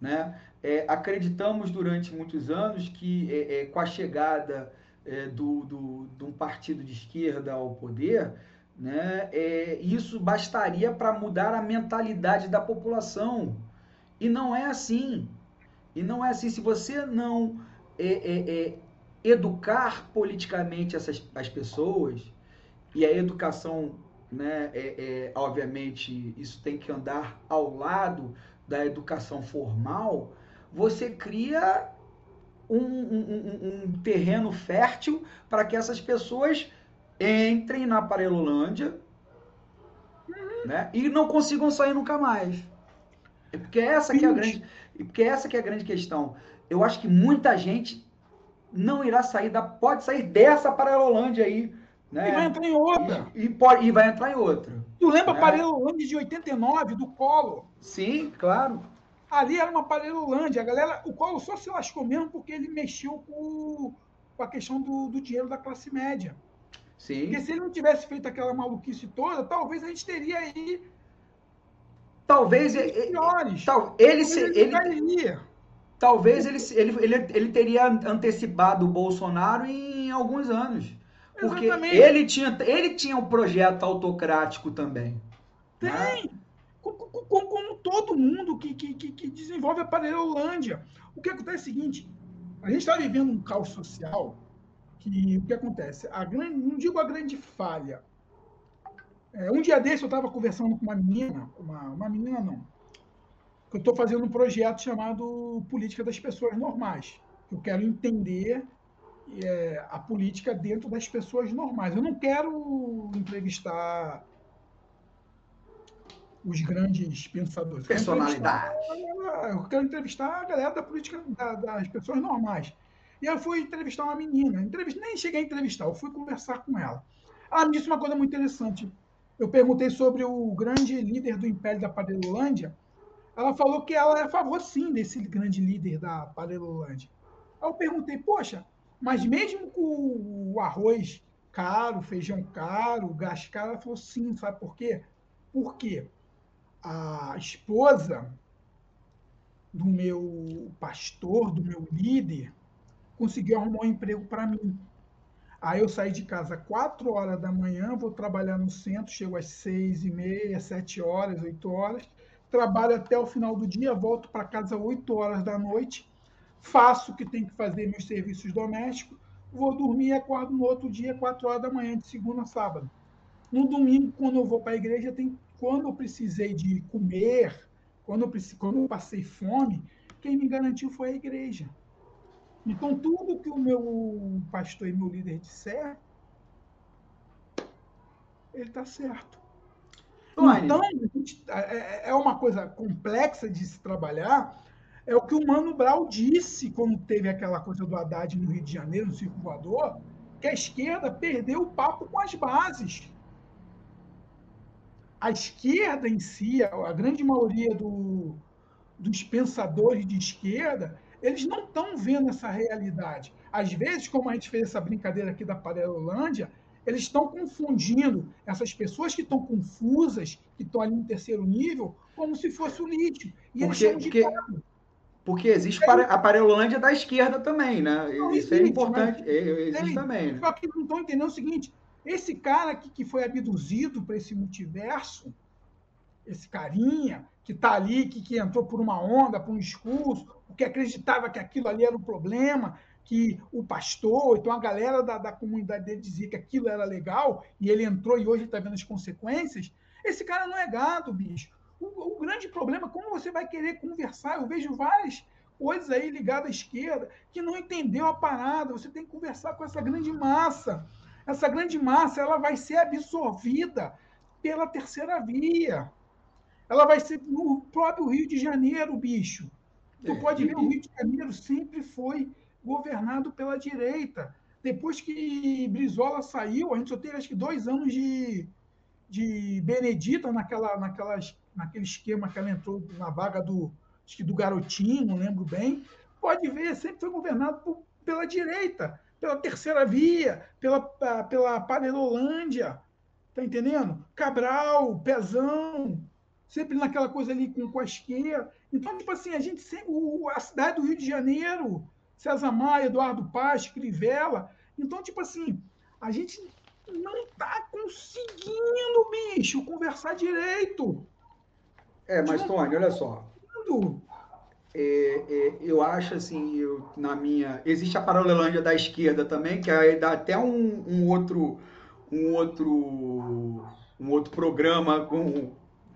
Né? É, acreditamos durante muitos anos que é, é, com a chegada é, do, do, de um partido de esquerda ao poder, né, é, isso bastaria para mudar a mentalidade da população. E não é assim. E não é assim. Se você não é, educar politicamente essas, as pessoas, e a educação, né, obviamente, isso tem que andar ao lado da educação formal, você cria um, um, um terreno fértil para que essas pessoas entrem na Parelolândia uhum. né, e não consigam sair nunca mais. É porque essa que é a grande, porque essa que é a grande questão. Eu acho que muita gente não irá sair da, pode sair dessa Parelolândia aí, né? E vai entrar em outra. E, e, pode, e vai entrar em outra. Tu lembra a Parelolândia de 89 do Collor? Sim, claro. Ali era uma Parelolândia. A galera, o Collor só se lascou mesmo porque ele mexeu com, com a questão do, do dinheiro da classe média. Sim. Porque se ele não tivesse feito aquela maluquice toda, talvez a gente teria aí. Talvez piores. Tal, ele, se, ele, ele talvez ele, ele, ele, ele teria antecipado o Bolsonaro em alguns anos. Porque Exatamente. ele tinha, ele tinha um projeto autocrático também. Tem. Né? Como, como, todo mundo que, que, que desenvolve a Parelolândia. O que acontece é o seguinte: a gente está vivendo um caos social que o que acontece? A grande, não digo a grande falha. É, um dia desse eu estava conversando com uma menina, uma, uma menina não. Eu estou fazendo um projeto chamado Política das Pessoas Normais. Eu quero entender é, a política dentro das pessoas normais. Eu não quero entrevistar os grandes pensadores. Personalidade. Eu quero entrevistar a galera da política da, das pessoas normais. E eu fui entrevistar uma menina. Entrevista, nem cheguei a entrevistar, eu fui conversar com ela. Ela me disse uma coisa muito interessante. Eu perguntei sobre o grande líder do Império da Parelolândia. Ela falou que ela é a favor, sim, desse grande líder da Parelolândia. Aí eu perguntei, poxa, mas mesmo com o arroz caro, feijão caro, gás caro, ela falou sim, sabe por quê? Porque a esposa do meu pastor, do meu líder, conseguiu arrumar um emprego para mim. Aí eu saí de casa quatro horas da manhã, vou trabalhar no centro, chego às seis e meia, sete horas, oito horas, trabalho até o final do dia, volto para casa oito horas da noite, faço o que tem que fazer, meus serviços domésticos, vou dormir e acordo no outro dia, 4 horas da manhã, de segunda a sábado. No domingo, quando eu vou para a igreja, tem, quando eu precisei de comer, quando eu, quando eu passei fome, quem me garantiu foi a igreja. Então, tudo que o meu pastor e meu líder disser, ele está certo. Então, é, é, é uma coisa complexa de se trabalhar, é o que o Mano Brown disse quando teve aquela coisa do Haddad no Rio de Janeiro, no Circo Voador, que a esquerda perdeu o papo com as bases. A esquerda em si, a grande maioria do, dos pensadores de esquerda, eles não estão vendo essa realidade. Às vezes, como a gente fez essa brincadeira aqui da Parelolândia, eles estão confundindo essas pessoas que estão confusas, que estão ali no terceiro nível, como se fosse o lítio. E porque, eles porque, porque existe é, a Parelolândia da esquerda também, né? Isso existe, é importante. Mas, existe também. Né? Só que não estão entendendo o seguinte: esse cara que, que foi abduzido para esse multiverso, esse carinha que está ali, que, que entrou por uma onda, por um discurso, que acreditava que aquilo ali era o problema, que o pastor, então a galera da, da comunidade dele dizia que aquilo era legal, e ele entrou e hoje está vendo as consequências, esse cara não é gado, bicho. O, o, grande problema é como você vai querer conversar. Eu vejo várias coisas aí ligadas à esquerda que não entendeu a parada. Você tem que conversar com essa grande massa. Essa grande massa ela vai ser absorvida pela terceira via. Ela vai ser no próprio Rio de Janeiro, bicho. Tu é, pode ver, o Rio de Janeiro sempre foi governado pela direita. Depois que Brizola saiu, a gente só teve acho que dois anos de, de Benedita naquela, naquelas, naquele esquema que ela entrou na vaga do, acho que do Garotinho, não lembro bem. Pode ver, sempre foi governado por, pela direita, pela terceira via, pela, pela Panelolândia, tá entendendo? Cabral, Pezão, sempre naquela coisa ali com, com a esquerda. Então, tipo assim, a gente sempre. A cidade do Rio de Janeiro, César Maia, Eduardo Paz, Crivella. Então, tipo assim, a gente não está conseguindo, bicho, conversar direito. É, mas, Tony, olha só. É, é, eu acho assim, eu, na minha. Existe a paralelândia da esquerda também, que aí dá até um, um outro. Um outro. Um outro programa com,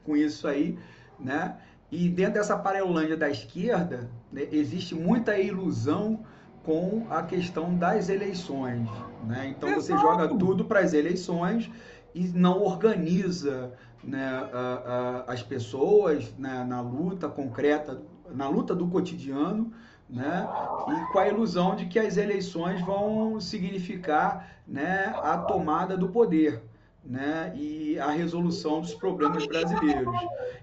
com isso aí, né? E dentro dessa paralelândia da esquerda, né, existe muita ilusão com a questão das eleições. Né? Então Exato. você joga tudo para as eleições e não organiza né, a, a, as pessoas né, na luta concreta, na luta do cotidiano, né, e com a ilusão de que as eleições vão significar né, a tomada do poder né, e a resolução dos problemas brasileiros.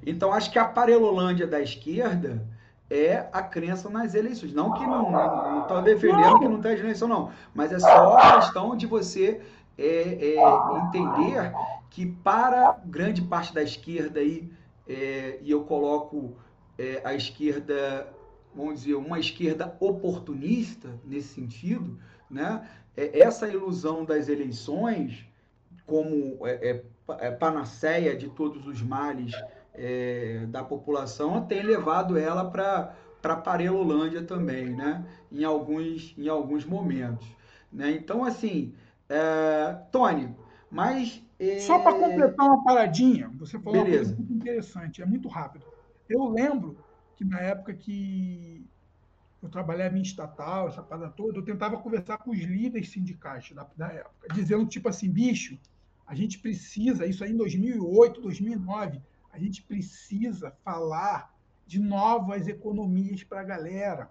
Então, acho que a parelolândia da esquerda é a crença nas eleições. Não que não estou defendendo que não tem eleição, não. Mas é só a questão de você é, é, entender que para grande parte da esquerda aí, é, e eu coloco é, a esquerda, vamos dizer, uma esquerda oportunista nesse sentido, né? É, essa ilusão das eleições como é, é, panaceia de todos os males é, da população, tem levado ela para para Parelolândia também, né? Em alguns, em alguns momentos. Né? Então, assim, é, Tony, mas. É... Só para completar uma paradinha, você falou Beleza. uma coisa muito interessante, é muito rápido. Eu lembro que na época que eu trabalhava em estatal, essa parada toda, eu tentava conversar com os líderes sindicais da, da época, dizendo tipo assim, bicho, a gente precisa, isso aí em 2008, 2009, a gente precisa falar de novas economias para a galera.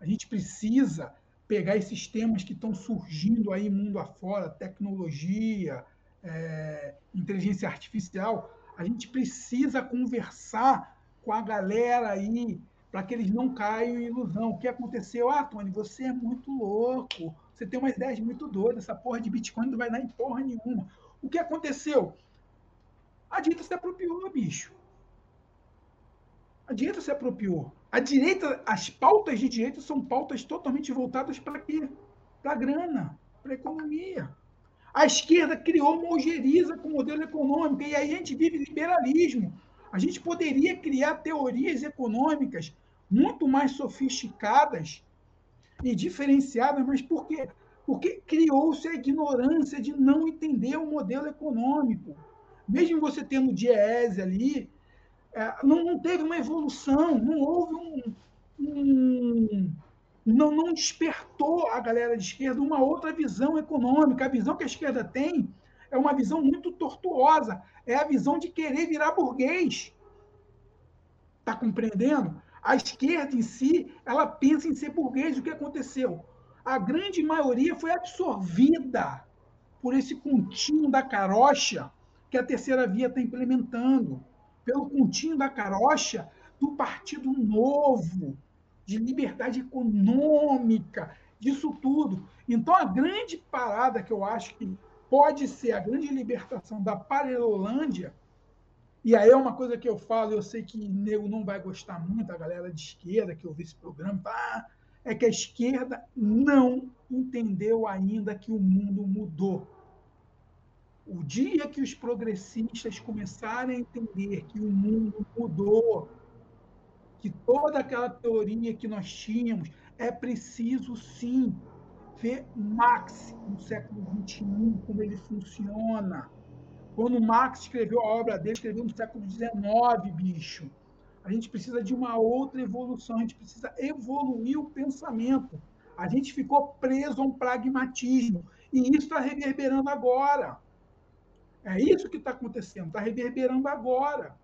A gente precisa pegar esses temas que estão surgindo aí mundo afora, tecnologia, é, inteligência artificial. A gente precisa conversar com a galera aí para que eles não caiam em ilusão. O que aconteceu? Ah, Tony, você é muito louco. Você tem umas ideias muito doidas. Essa porra de Bitcoin não vai dar em porra nenhuma. O que aconteceu? A direita se apropriou, bicho. A direita se apropriou. A direita, as pautas de direita são pautas totalmente voltadas para quê? Para a grana, para a economia. A esquerda criou uma ojeriza com o modelo econômico e aí a gente vive liberalismo. A gente poderia criar teorias econômicas muito mais sofisticadas e diferenciadas, mas por quê? Porque criou-se a ignorância de não entender o modelo econômico. Mesmo você tendo Diese ali, é, não, não, teve uma evolução, não houve um. um não, não despertou a galera de esquerda uma outra visão econômica. A visão que a esquerda tem é uma visão muito tortuosa, é a visão de querer virar burguês. Está compreendendo? A esquerda em si, ela pensa em ser burguês. O que aconteceu? a grande maioria foi absorvida por esse continho da carocha que a terceira via está implementando. Pelo continho da carocha, do Partido Novo, de liberdade econômica, disso tudo. Então, a grande parada que eu acho que pode ser a grande libertação da Parelolândia, e aí é uma coisa que eu falo, eu sei que nego não vai gostar muito, a galera de esquerda que ouviu esse programa, ah, é que a esquerda não entendeu ainda que o mundo mudou. O dia que os progressistas começarem a entender que o mundo mudou, que toda aquela teoria que nós tínhamos, é preciso sim ver Marx no século XXI, como ele funciona. Quando Marx escreveu a obra dele, escreveu no século XIX, bicho. A gente precisa de uma outra evolução, a gente precisa evoluir o pensamento. A gente ficou preso a um pragmatismo. E isso está reverberando agora. É isso que está acontecendo, está reverberando agora.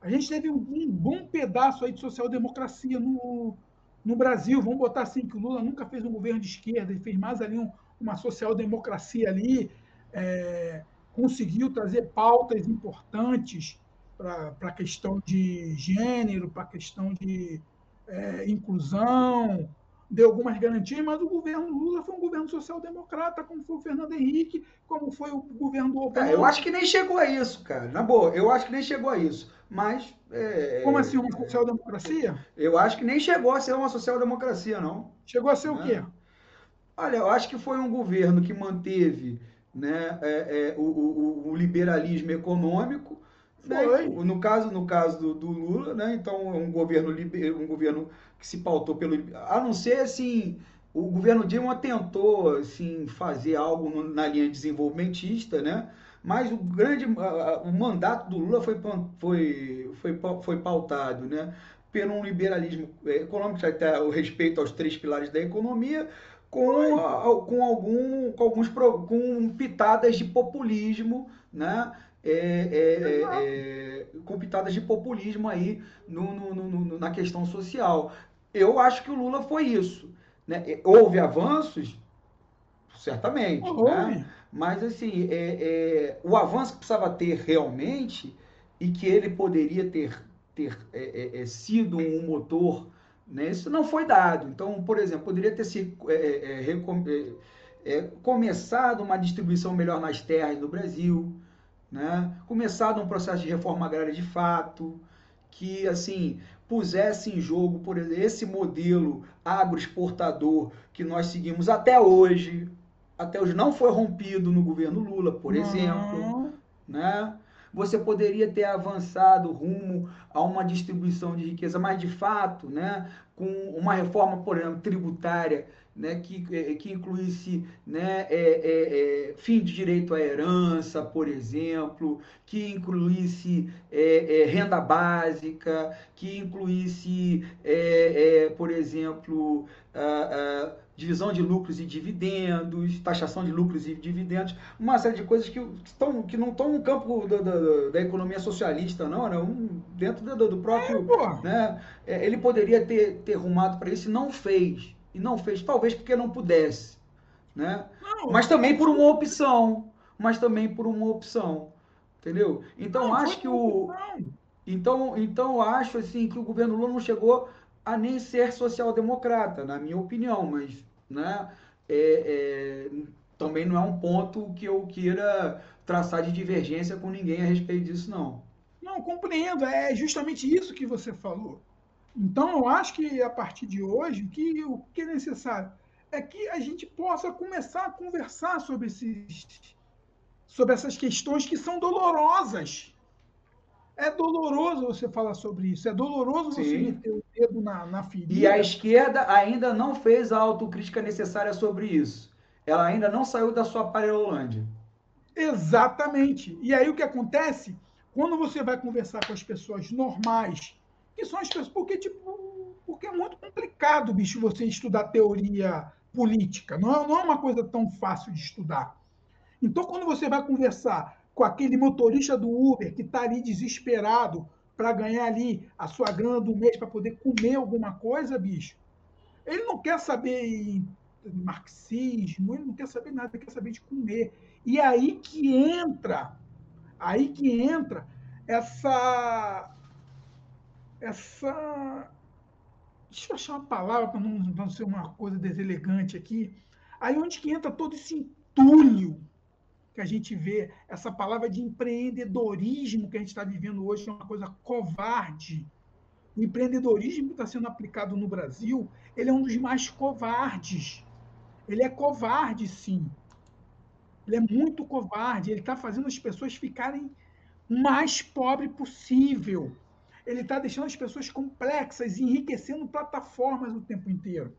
A gente teve um, um bom pedaço aí de social-democracia no, no Brasil. Vamos botar assim, que o Lula nunca fez um governo de esquerda, ele fez mais ali um, uma social-democracia ali, é, conseguiu trazer pautas importantes para a questão de gênero, para a questão de é, inclusão, deu algumas garantias, mas o governo Lula foi um governo social-democrata, como foi o Fernando Henrique, como foi o governo do Obama. É, eu acho que nem chegou a isso, cara. Na boa, eu acho que nem chegou a isso. Mas. É, como assim, uma social-democracia? Eu acho que nem chegou a ser uma social-democracia, não. Chegou a ser né? o quê? Olha, eu acho que foi um governo que manteve né, é, é o, o, o liberalismo econômico, né? No caso, no caso do, do, Lula, né? Então, um governo, um governo que se pautou pelo. A não ser assim. O governo Dilma tentou assim, fazer algo na linha desenvolvimentista, né? Mas o grande o mandato do Lula foi, foi, foi, foi pautado né? por um liberalismo econômico, até o respeito aos três pilares da economia, com, com, algum, com, alguns, com pitadas de populismo, né? É, é, é, com pitadas de populismo aí no, no, no, na questão social. Eu acho que o Lula foi isso. Né? Houve avanços? Certamente. Né? Mas, assim, é, é, o avanço que precisava ter realmente e que ele poderia ter, ter é, sido um motor, né? isso não foi dado. Então, por exemplo, poderia ter sido começado uma distribuição melhor nas terras do Brasil, né? começado um processo de reforma agrária de fato, que assim pusesse em jogo, por exemplo, esse modelo agroexportador que nós seguimos até hoje, até hoje não foi rompido no governo Lula, por exemplo, né? Você poderia ter avançado rumo a uma distribuição de riqueza, mas de fato, né, com uma reforma, por exemplo, tributária né, que, é, que incluísse né, é, é, é, fim de direito à herança, por exemplo, que incluísse é, é renda básica, que incluísse, por exemplo, a, a divisão de lucros e dividendos, taxação de lucros e dividendos, uma série de coisas que, estão, que não estão no campo da, da, da economia socialista, não, né? Um, dentro do, do próprio. É, né? ele poderia ter, ter rumado para isso e não fez e não fez, talvez porque não pudesse, né? Não, mas também por uma opção, mas também por uma opção, entendeu? Então não, acho que o então então acho assim que o governo Lula não chegou a nem ser social-democrata, na minha opinião, mas né, é, é, também não é um ponto que eu queira traçar de divergência com ninguém a respeito disso, não. Não, compreendo. É justamente isso que você falou. Então, eu acho que a partir de hoje, o que, o que é necessário é que a gente possa começar a conversar sobre, esses, sobre essas questões que são dolorosas. É doloroso você falar sobre isso, é doloroso Sim. você meter o dedo na, na ferida. E a esquerda ainda não fez a autocrítica necessária sobre isso. Ela ainda não saiu da sua parelolândia. Exatamente. E aí o que acontece? Quando você vai conversar com as pessoas normais, que são as pessoas. Porque, tipo, porque é muito complicado, bicho, você estudar teoria política. Não é, não é uma coisa tão fácil de estudar. Então, quando você vai conversar com aquele motorista do Uber que está ali desesperado para ganhar ali a sua grana do mês para poder comer alguma coisa, bicho, ele não quer saber marxismo, ele não quer saber nada, ele quer saber de comer. E é aí que entra, aí que entra essa essa. Deixa eu achar uma palavra para não, não ser uma coisa deselegante aqui. Aí onde que entra todo esse entulho que a gente vê, essa palavra de empreendedorismo que a gente está vivendo hoje, é uma coisa covarde. O empreendedorismo que está sendo aplicado no Brasil, ele é um dos mais covardes. Ele é covarde, sim. Ele é muito covarde. Ele está fazendo as pessoas ficarem mais pobre possível. Ele está deixando as pessoas complexas, enriquecendo plataformas o tempo inteiro.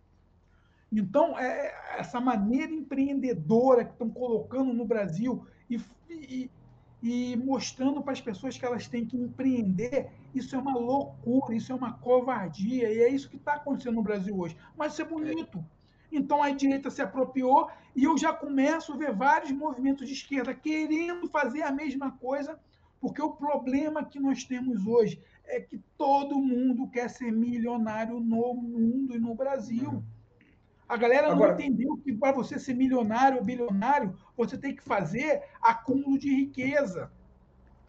Então, é, é, essa maneira empreendedora que estão colocando no Brasil e, e, e mostrando para as pessoas que elas têm que empreender, isso é uma loucura, isso é uma covardia, e é isso que está acontecendo no Brasil hoje. Mas isso é bonito. Então a direita se apropriou e eu já começo a ver vários movimentos de esquerda querendo fazer a mesma coisa, porque o problema que nós temos hoje é que todo mundo quer ser milionário no mundo e no Brasil. Uhum. A galera Agora, não entendeu que para você ser milionário ou bilionário, você tem que fazer acúmulo de riqueza.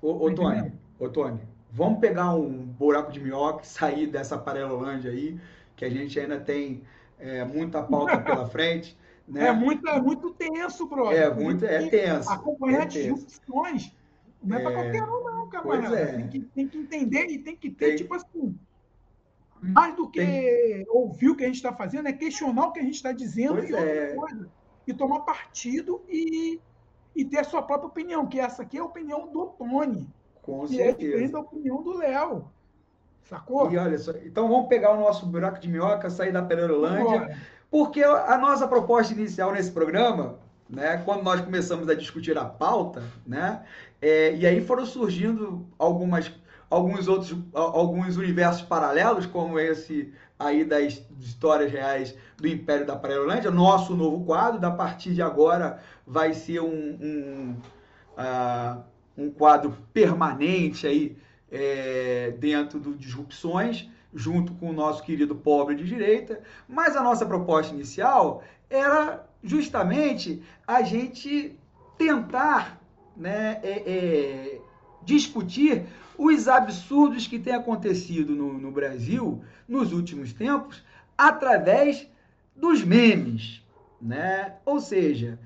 Ô, ô Tony, ô, Tony, vamos pegar um buraco de minhoca e sair dessa parelolândia aí, que a gente ainda tem é, muita pauta *laughs* pela frente. Né? É, muito, é muito tenso, brother. É, muito, é tenso. Acompanhar é disrupções não é, é para qualquer um, camarada. É. Tem, que, tem que entender e tem que ter, tem... tipo assim, mais do que Tem... ouvir o que a gente está fazendo, é questionar o que a gente está dizendo pois e é. coisa. E tomar partido e, e ter a sua própria opinião, que essa aqui é a opinião do Tony. Com que certeza. é diferente da opinião do Léo. Sacou? E olha só, então vamos pegar o nosso buraco de minhoca, sair da Perolândia, porque a nossa proposta inicial nesse programa, né, quando nós começamos a discutir a pauta, né, é, e aí foram surgindo algumas alguns outros alguns universos paralelos, como esse aí das histórias reais do Império da Paralelândia, nosso novo quadro, da partir de agora vai ser um, um, uh, um quadro permanente aí é, dentro do Disrupções, junto com o nosso querido pobre de direita, mas a nossa proposta inicial era justamente a gente tentar né, é, é, discutir os absurdos que têm acontecido no, no Brasil nos últimos tempos através dos memes, né? Ou seja,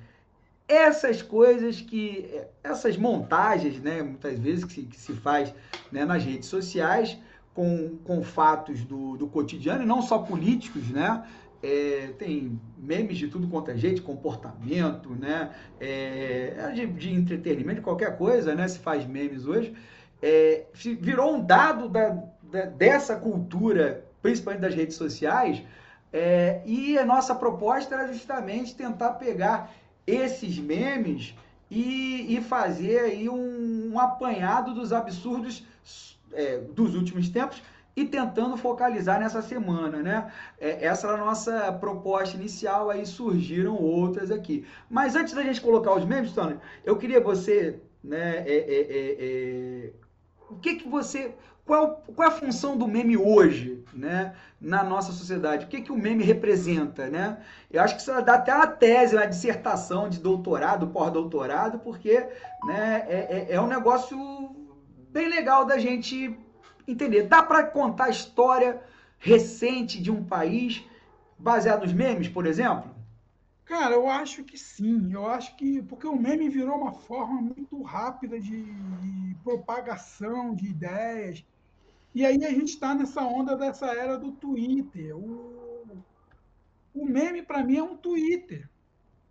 essas coisas que essas montagens, né, muitas vezes que se, que se faz né, nas redes sociais com, com fatos do, do cotidiano, e não só políticos, né? É, tem memes de tudo quanto é jeito, comportamento, né? É, de, de entretenimento, qualquer coisa, né? Se faz memes hoje é, virou um dado da, da, dessa cultura, principalmente das redes sociais, é, e a nossa proposta era justamente tentar pegar esses memes e, e fazer aí um, um, apanhado dos absurdos é, dos últimos tempos e tentando focalizar nessa semana, né? É, essa era a nossa proposta inicial, aí surgiram outras aqui. Mas antes da gente colocar os memes, Tony, eu queria você né, é, é, é o que que você qual, qual é a função do meme hoje, né, na nossa sociedade? O que que o meme representa, né? Eu acho que isso dá até uma tese, uma dissertação de doutorado, pós-doutorado, porque, né, é, é, é um negócio bem legal da gente entender. Dá para contar a história recente de um país baseado nos memes, por exemplo? Cara, eu acho que sim. Eu acho que. Porque o meme virou uma forma muito rápida de propagação de ideias. E aí a gente está nessa onda dessa era do Twitter. O, o meme, para mim, é um Twitter.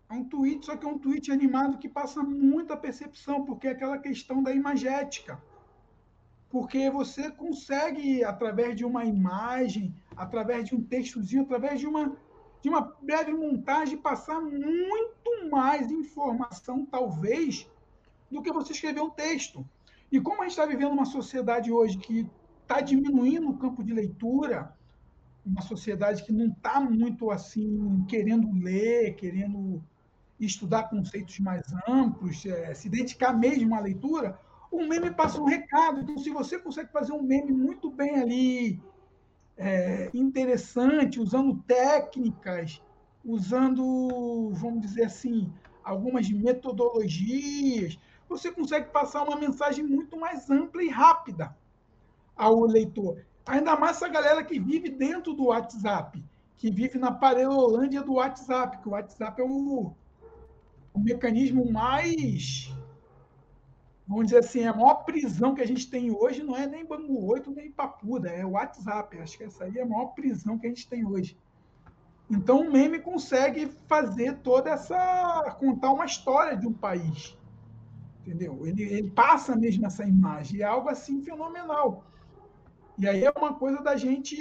É um tweet, só que é um tweet animado que passa muita percepção, porque é aquela questão da imagética. Porque você consegue, através de uma imagem, através de um textozinho, através de uma de uma breve montagem, passar muito mais informação, talvez, do que você escrever um texto. E como a gente está vivendo uma sociedade hoje que está diminuindo o campo de leitura, uma sociedade que não está muito assim querendo ler, querendo estudar conceitos mais amplos, é, se dedicar mesmo à leitura, o meme passa um recado. Então, se você consegue fazer um meme muito bem ali, é, interessante, usando técnicas, usando, vamos dizer assim, algumas metodologias, você consegue passar uma mensagem muito mais ampla e rápida ao leitor. Ainda mais essa galera que vive dentro do WhatsApp, que vive na parelolândia do WhatsApp, que o WhatsApp é o, o mecanismo mais vamos dizer assim, a maior prisão que a gente tem hoje não é nem Bangu 8, nem Papuda, é o WhatsApp. Acho que essa aí é a maior prisão que a gente tem hoje. Então o meme consegue fazer toda essa. contar uma história de um país. Entendeu? Ele, ele passa mesmo essa imagem. É algo assim fenomenal. E aí é uma coisa da gente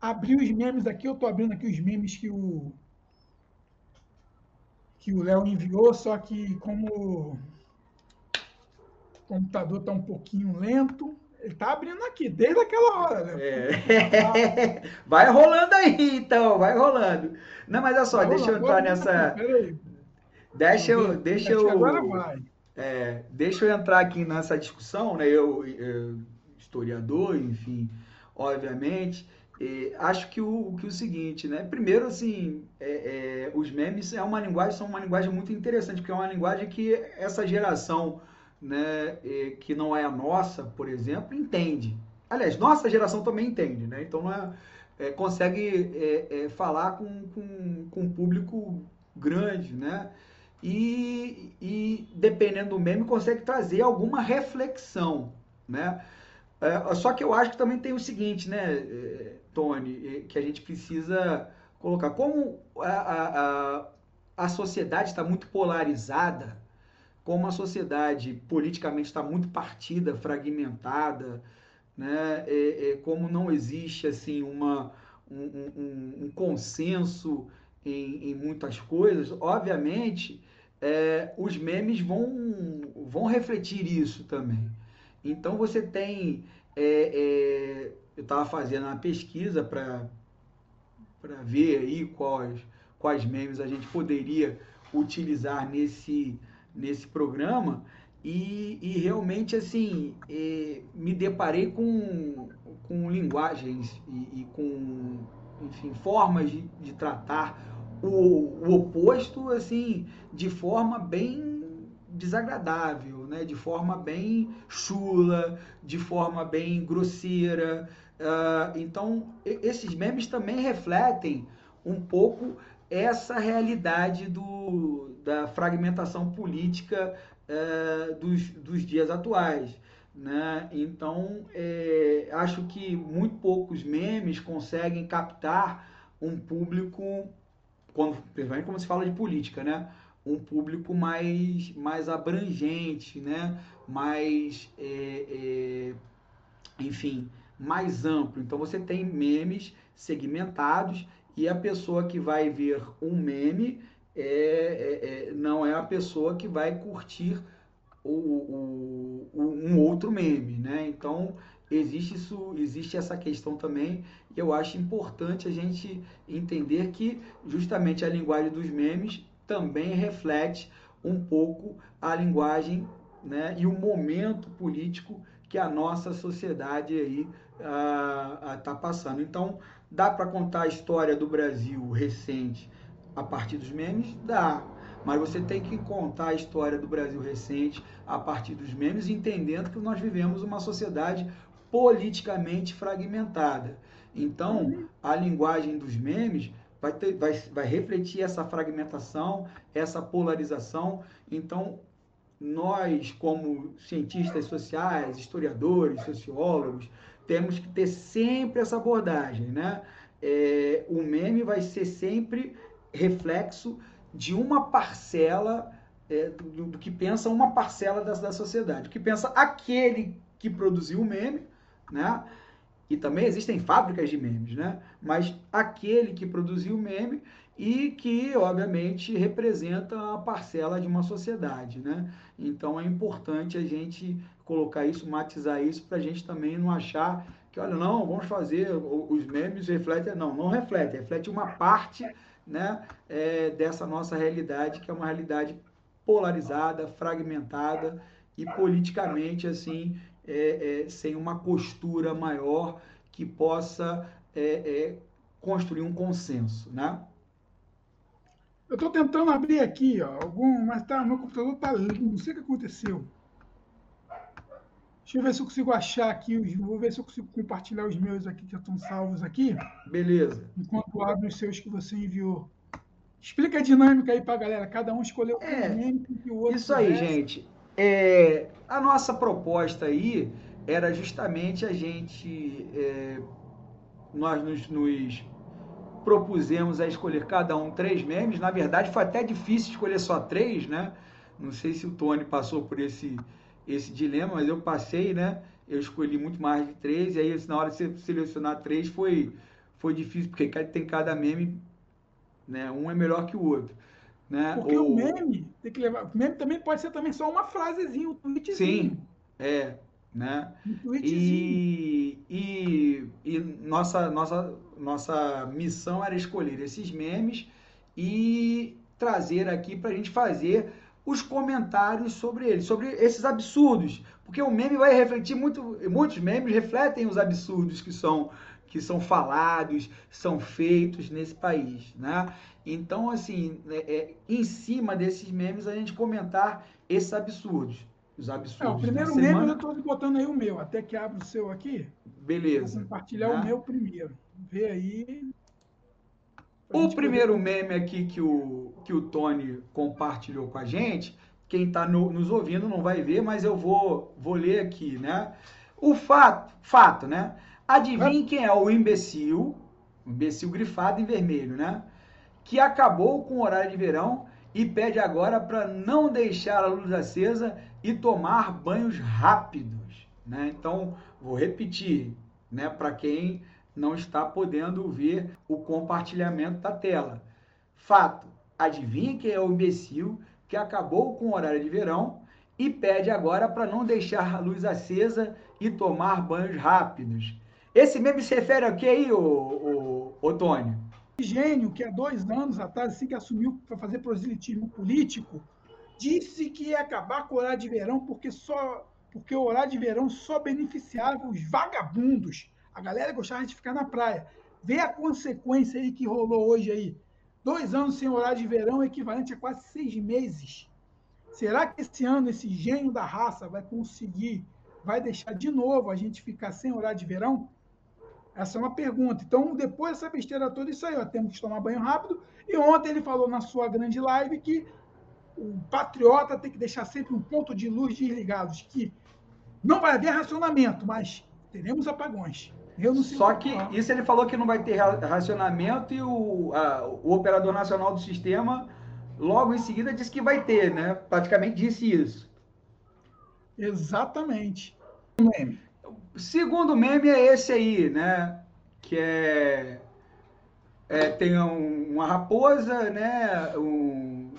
abrir os memes aqui. Eu estou abrindo aqui os memes que o que o Léo enviou, só que como computador está um pouquinho lento. Ele está abrindo aqui, desde aquela hora, né? É. *laughs* Vai rolando aí, então, vai rolando. Não, mas olha só, deixa eu entrar nessa. Deixa eu. Deixa eu... Agora vai. É, deixa eu entrar aqui nessa discussão, né? Eu, eu historiador, enfim, obviamente. acho que o, que o seguinte, né? Primeiro, assim, é, é, os memes é uma linguagem, são uma linguagem muito interessante, porque é uma linguagem que essa geração né, que não é a nossa, por exemplo, entende. Aliás, nossa geração também entende, né? Então é, é, consegue é, é, falar com, com, com um público grande, né? E, e dependendo do meme, consegue trazer alguma reflexão, né? É, só que eu acho que também tem o seguinte, né, é, Tony, que a gente precisa colocar. Como a, a, a, a sociedade está muito polarizada, como a sociedade politicamente está muito partida, fragmentada, né? É, é, como não existe assim uma, um, um, um consenso em, em, muitas coisas, obviamente é, os memes vão, vão refletir isso também. Então você tem. É, é eu estava fazendo uma pesquisa para ver aí quais, quais memes a gente poderia utilizar nesse, nesse programa e, e realmente assim é, me deparei com, com linguagens e, e com enfim formas de, de tratar o, o, oposto assim de forma bem desagradável né? De forma bem chula de forma bem grosseira. Uh, então esses memes também refletem um pouco essa realidade do, da fragmentação política é, dos, dos dias atuais. Né? Então, é, acho que muito poucos memes conseguem captar um público, quando, principalmente quando se fala de política, né? um público mais, mais abrangente, né? mais, é, é enfim, mais amplo. Então, você tem memes segmentados e a pessoa que vai ver um meme é, é, é não é a pessoa que vai curtir o, o, o, um outro meme, né? Então existe isso, existe essa questão também. E eu acho importante a gente entender que justamente a linguagem dos memes também reflete um pouco a linguagem né, e o momento político que a nossa sociedade aí está passando. Então, Dá para contar a história do Brasil recente a partir dos memes? Dá. Mas você tem que contar a história do Brasil recente a partir dos memes, entendendo que nós vivemos uma sociedade politicamente fragmentada. Então, a linguagem dos memes vai, ter, vai, vai refletir essa fragmentação, essa polarização. Então, nós, como cientistas sociais, historiadores, sociólogos, temos que ter sempre essa abordagem, né? É, o meme vai ser sempre reflexo de uma parcela é, do, do, que pensa uma parcela da, da sociedade, o que pensa aquele que produziu o meme, né? E também existem fábricas de memes, né? Mas aquele que produziu o meme e que, obviamente, representa a parcela de uma sociedade, né? Então é importante a gente colocar isso, matizar isso, para a gente também não achar que, olha, não, vamos fazer, os memes refletem, não, não reflete, reflete uma parte, né, é, dessa nossa realidade, que é uma realidade polarizada, fragmentada e politicamente, assim, é, é, sem uma postura maior que possa é, é, construir um consenso, né? Eu estou tentando abrir aqui, ó, algum, mas tá, meu computador está lindo, não sei o que aconteceu. Deixa eu ver se eu consigo achar aqui. Vou ver se eu consigo compartilhar os meus aqui que já estão salvos aqui. Beleza. Enquanto abro os seus que você enviou. Explica a dinâmica aí para a galera. Cada um escolheu é, um que o outro. Isso aí, gente. É, a nossa proposta aí era justamente a gente. É, nós nos, nos propusemos a escolher cada um três memes. Na verdade, foi até difícil escolher só três, né? Não sei se o Tony passou por esse, esse dilema, mas eu passei, né? Eu escolhi muito mais de três, e aí na hora de selecionar três foi, foi difícil, porque tem cada meme, né? Um é melhor que o outro. Né? Porque o, o meme tem que levar. O meme também pode ser também só uma frasezinha, um tweetzinho. Sim, é né? E, e, e, nossa, nossa, nossa missão era escolher esses memes e trazer aqui para a gente fazer os comentários sobre eles, sobre esses absurdos, porque o meme vai refletir muito, muitos memes refletem os absurdos que são que são falados, são feitos nesse país, né? Então, assim, é, é, em cima desses memes a gente comentar esses absurdos os absurdos. É, o primeiro meme eu estou botando aí o meu, até que abra o seu aqui. Beleza. Vou compartilhar né? o meu primeiro. Vê aí. O primeiro poder... meme aqui que o, que o Tony compartilhou com a gente, quem está no, nos ouvindo não vai ver, mas eu vou, vou ler aqui, né? O fato, fato, né? Adivinhe quem é o imbecil, imbecil grifado em vermelho, né? Que acabou com o horário de verão e pede agora para não deixar a luz acesa e tomar banhos rápidos. Né? Então, vou repetir, né, para quem não está podendo ver o compartilhamento da tela. Fato, adivinha quem é o imbecil que acabou com o horário de verão e pede agora para não deixar a luz acesa e tomar banhos rápidos. Esse meme se refere a que aí, ô, ô, ô Tônio? Gênio, que há dois anos atrás, assim que assumiu para fazer proselitismo político, disse que ia acabar com o horário de verão porque só porque o horário de verão só beneficiava os vagabundos. A galera gostava de ficar na praia. Vê a consequência aí que rolou hoje aí. Dois anos sem horário de verão, equivalente a quase seis meses. Será que esse ano esse gênio da raça vai conseguir, vai deixar de novo a gente ficar sem horário de verão? Essa é uma pergunta. Então, depois dessa besteira toda, isso aí, ó, temos que tomar banho rápido. E ontem ele falou na sua grande live que o patriota tem que deixar sempre um ponto de luz desligados, que não vai haver racionamento, mas teremos apagões. Só que isso ele falou que não vai ter racionamento e o, a, o operador nacional do sistema logo em seguida disse que vai ter, né? Praticamente disse isso. Exatamente. Meme. Segundo meme é esse aí, né? Que é, é tem um, uma raposa, né? Um,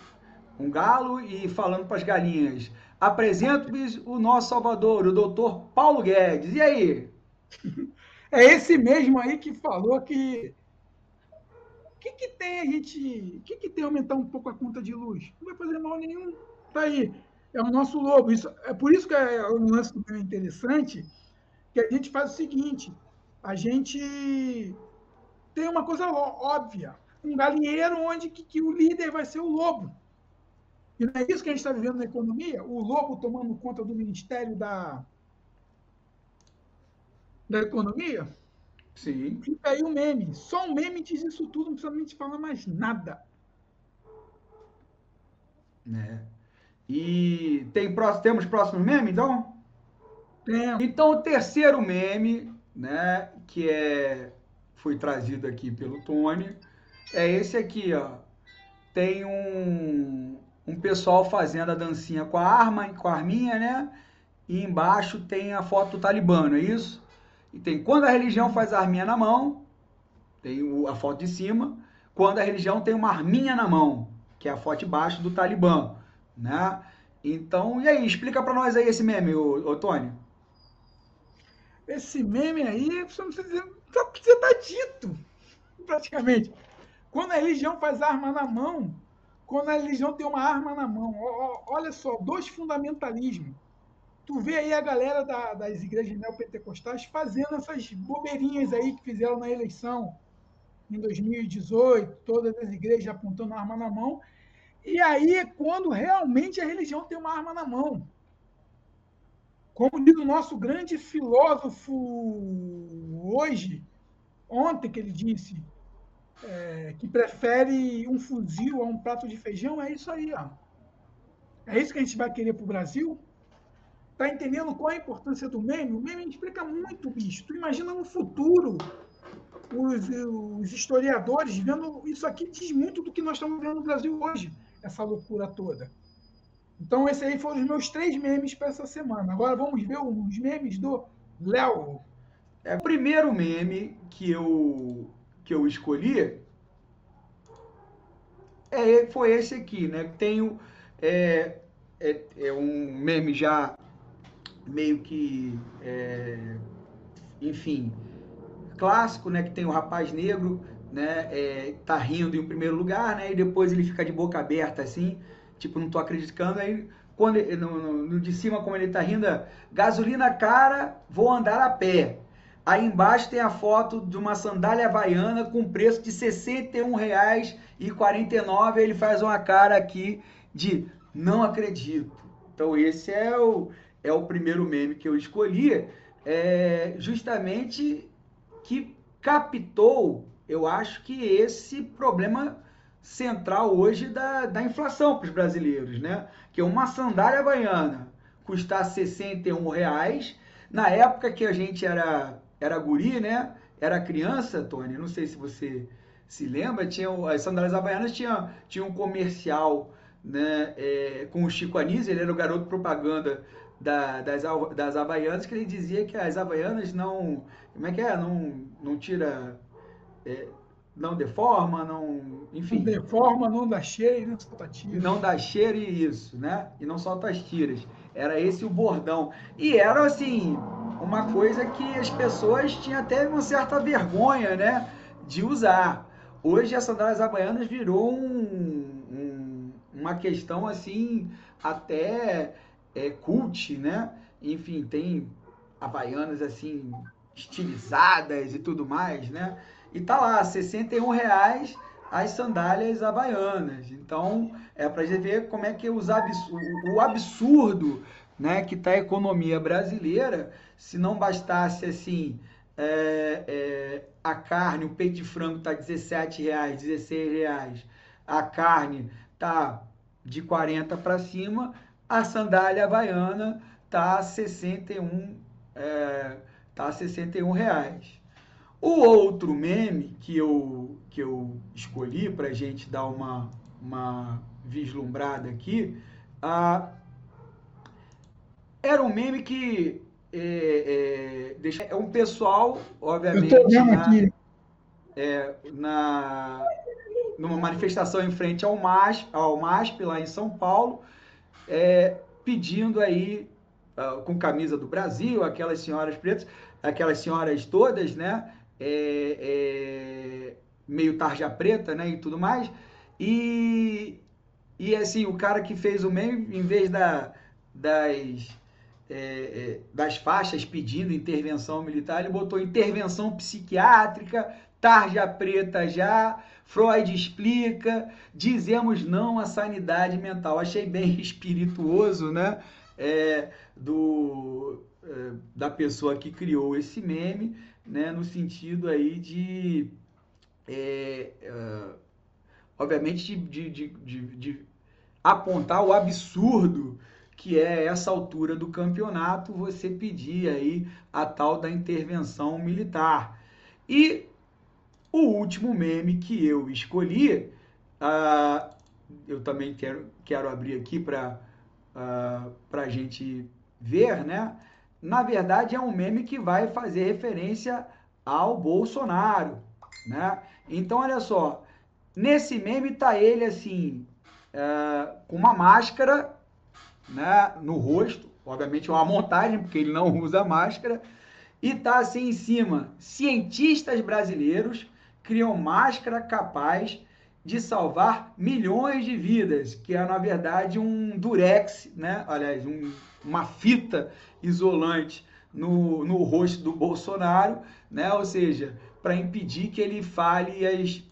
um galo e falando para as galinhas. Apresento-lhes o nosso Salvador, o doutor Paulo Guedes. E aí? *laughs* É esse mesmo aí que falou que. O que, que tem a gente. O que, que tem aumentar um pouco a conta de luz? Não vai fazer mal nenhum. Tá aí. É o nosso lobo. Isso, é por isso que é um lance é interessante, que a gente faz o seguinte: a gente tem uma coisa óbvia. Um galinheiro onde que, que o líder vai ser o lobo. E não é isso que a gente está vivendo na economia? O lobo tomando conta do Ministério da, da Economia? Sim. Fica aí o um meme. Só um meme diz isso tudo, não precisa nem te falar mais nada. É. E tem, temos próximo meme, então? Temos. Então, o terceiro meme, né, que é, foi trazido aqui pelo Tony, é esse aqui, ó. Tem um, um pessoal fazendo a dancinha com a arma, com a arminha, né? E embaixo tem a foto do Talibã, não é isso? E tem quando a religião faz a arminha na mão, tem a foto de cima. Quando a religião tem uma arminha na mão, que é a foto de baixo do Talibã, né? Então, e aí, explica para nós aí esse meme, ô, ô Tony. Esse meme aí, não precisa tá dito, praticamente. Quando a religião faz arma na mão, quando a religião tem uma arma na mão. Olha só, dois fundamentalismos. Tu vê aí a galera da, das igrejas neopentecostais fazendo essas bobeirinhas aí que fizeram na eleição em 2018, todas as igrejas apontando arma na mão. E aí quando realmente a religião tem uma arma na mão. Como diz o nosso grande filósofo hoje, ontem que ele disse é, que prefere um fuzil a um prato de feijão, é isso aí, ó. É isso que a gente vai querer para o Brasil? Tá entendendo qual é a importância do meme? O meme explica muito, bicho. Tu imagina no futuro os, os, historiadores vendo isso aqui diz muito do que nós estamos vendo no Brasil hoje, essa loucura toda. Então, esses aí foram os meus três memes para essa semana. Agora vamos ver os memes do Léo. É, o primeiro meme que eu, que eu escolhi é, foi esse aqui, né? Tenho é, é, é um meme já meio que, é, enfim, clássico, né? Que tem o rapaz negro, né? É, tá rindo em primeiro lugar, né? E depois ele fica de boca aberta assim, tipo, não tô acreditando. Aí, quando no, no, de cima, como ele tá rindo, é, gasolina cara, vou andar a pé. Aí embaixo tem a foto de uma sandália havaiana com preço de R$ 61,49. Ele faz uma cara aqui de não acredito. Então esse é o, é o primeiro meme que eu escolhi, é, justamente que captou, eu acho que esse problema central hoje da, da inflação para os brasileiros, né? Que é uma sandália havaiana custar 61 reais. Na época que a gente era, era guri, né? Era criança, Tony, não sei se você se lembra, tinha, as sandálias havaianas tinham tinha um comercial né, é, com o Chico Anísio, ele era o garoto propaganda da, das, das Havaianas, que ele dizia que as Havaianas não. Como é que é? Não, não tira. É, não deforma, não. Enfim. Não deforma, não dá cheiro e não solta tiras. Não dá cheiro e isso, né? E não solta as tiras. Era esse o bordão. E era assim, uma coisa que as pessoas tinham até uma certa vergonha, né? De usar. Hoje a sandálias havaianas virou um, um, uma questão assim, até é, cult, né? Enfim, tem havaianas assim, estilizadas e tudo mais, né? E tá lá, 61 reais as sandálias havaianas. Então, é para gente ver como é que os absurdo, o absurdo né, que está a economia brasileira, se não bastasse assim, é, é, a carne, o peito de frango está 17 reais, 16 reais, a carne tá de 40 para cima, a sandália havaiana tá 61, é, tá 61 reais. O outro meme que eu, que eu escolhi para a gente dar uma, uma vislumbrada aqui, ah, era um meme que é, é, deixa, é um pessoal, obviamente, na, é, na, numa manifestação em frente ao MASP, ao MASP lá em São Paulo, é, pedindo aí, uh, com camisa do Brasil, aquelas senhoras pretas, aquelas senhoras todas, né? É, é, meio tarja preta, né? E tudo mais. E, e assim, o cara que fez o meme, em vez da, das, é, é, das faixas pedindo intervenção militar, ele botou intervenção psiquiátrica, tarja preta já, Freud explica, dizemos não à sanidade mental. Achei bem *laughs* espirituoso, né? É, do, é, da pessoa que criou esse meme, né? No sentido aí de, é, é obviamente, de, de, de, de apontar o absurdo que é essa altura do campeonato você pedir aí a tal da intervenção militar. E o último meme que eu escolhi, uh, eu também quero, quero abrir aqui para uh, a gente ver, né? Na verdade, é um meme que vai fazer referência ao Bolsonaro, né? Então, olha só, nesse meme tá ele assim, uh, com uma máscara né, no rosto, obviamente é uma montagem, porque ele não usa máscara, e tá assim em cima, cientistas brasileiros criam máscara capaz de salvar milhões de vidas, que é na verdade um durex, né? Aliás, um, uma fita isolante no, no rosto do Bolsonaro, né? Ou seja, para impedir que ele fale as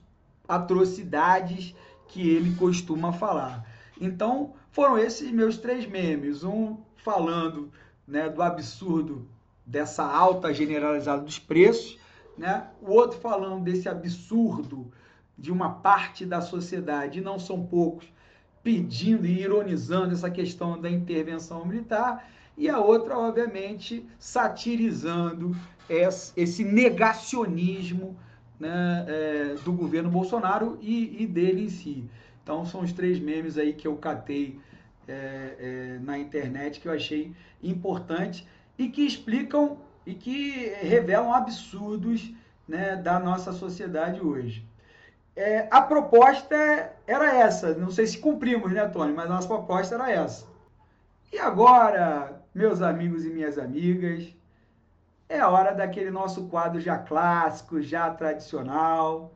atrocidades que ele costuma falar. Então, foram esses meus três memes, um falando né, do absurdo dessa alta generalizada dos preços, né? o outro falando desse absurdo de uma parte da sociedade, e não são poucos, pedindo e ironizando essa questão da intervenção militar, e a outra, obviamente, satirizando esse negacionismo né, é, do governo Bolsonaro e, e, dele em si. Então, são os três memes aí que eu catei é, é, na internet que eu achei importante e que explicam e que revelam absurdos né, da nossa sociedade hoje. É, a proposta era essa, não sei se cumprimos, né, Tony? Mas a nossa proposta era essa. E agora, meus amigos e minhas amigas, é hora daquele nosso quadro já clássico, já tradicional,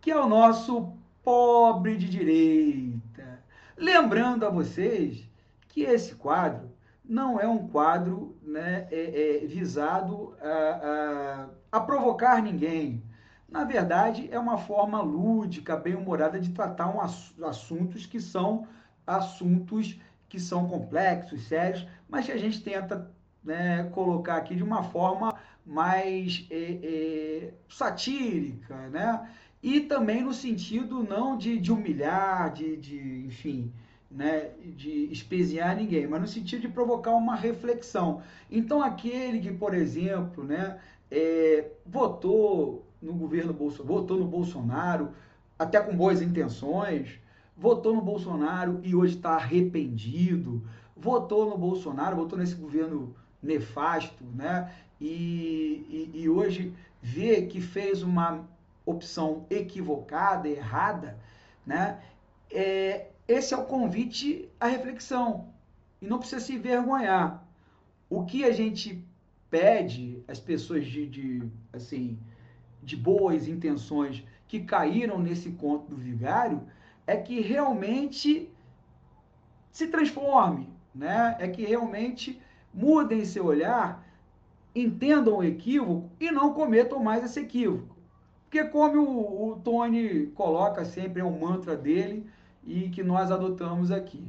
que é o nosso pobre de direita. Lembrando a vocês que esse quadro não é um quadro né, é, é, visado a, a, a provocar ninguém. Na verdade, é uma forma lúdica, bem-humorada de tratar um ass assuntos que são assuntos que são complexos, sérios, mas que a gente tenta né, colocar aqui de uma forma mais é, é, satírica, né? E também no sentido não de, de humilhar, de, de, enfim, né, de espezinhar ninguém, mas no sentido de provocar uma reflexão. Então, aquele que, por exemplo, né, é, votou no governo Bolsonaro, votou no Bolsonaro, até com boas intenções, votou no Bolsonaro e hoje está arrependido, votou no Bolsonaro, votou nesse governo nefasto, né? E, e, e hoje vê que fez uma opção equivocada, errada, né? É, esse é o convite à reflexão. E não precisa se envergonhar. O que a gente pede às pessoas de, de, assim, de boas intenções que caíram nesse conto do vigário é que realmente se transforme, né? É que realmente mudem seu olhar, entendam o equívoco e não cometam mais esse equívoco. Porque como o, o Tony coloca sempre, é um mantra dele e que nós adotamos aqui.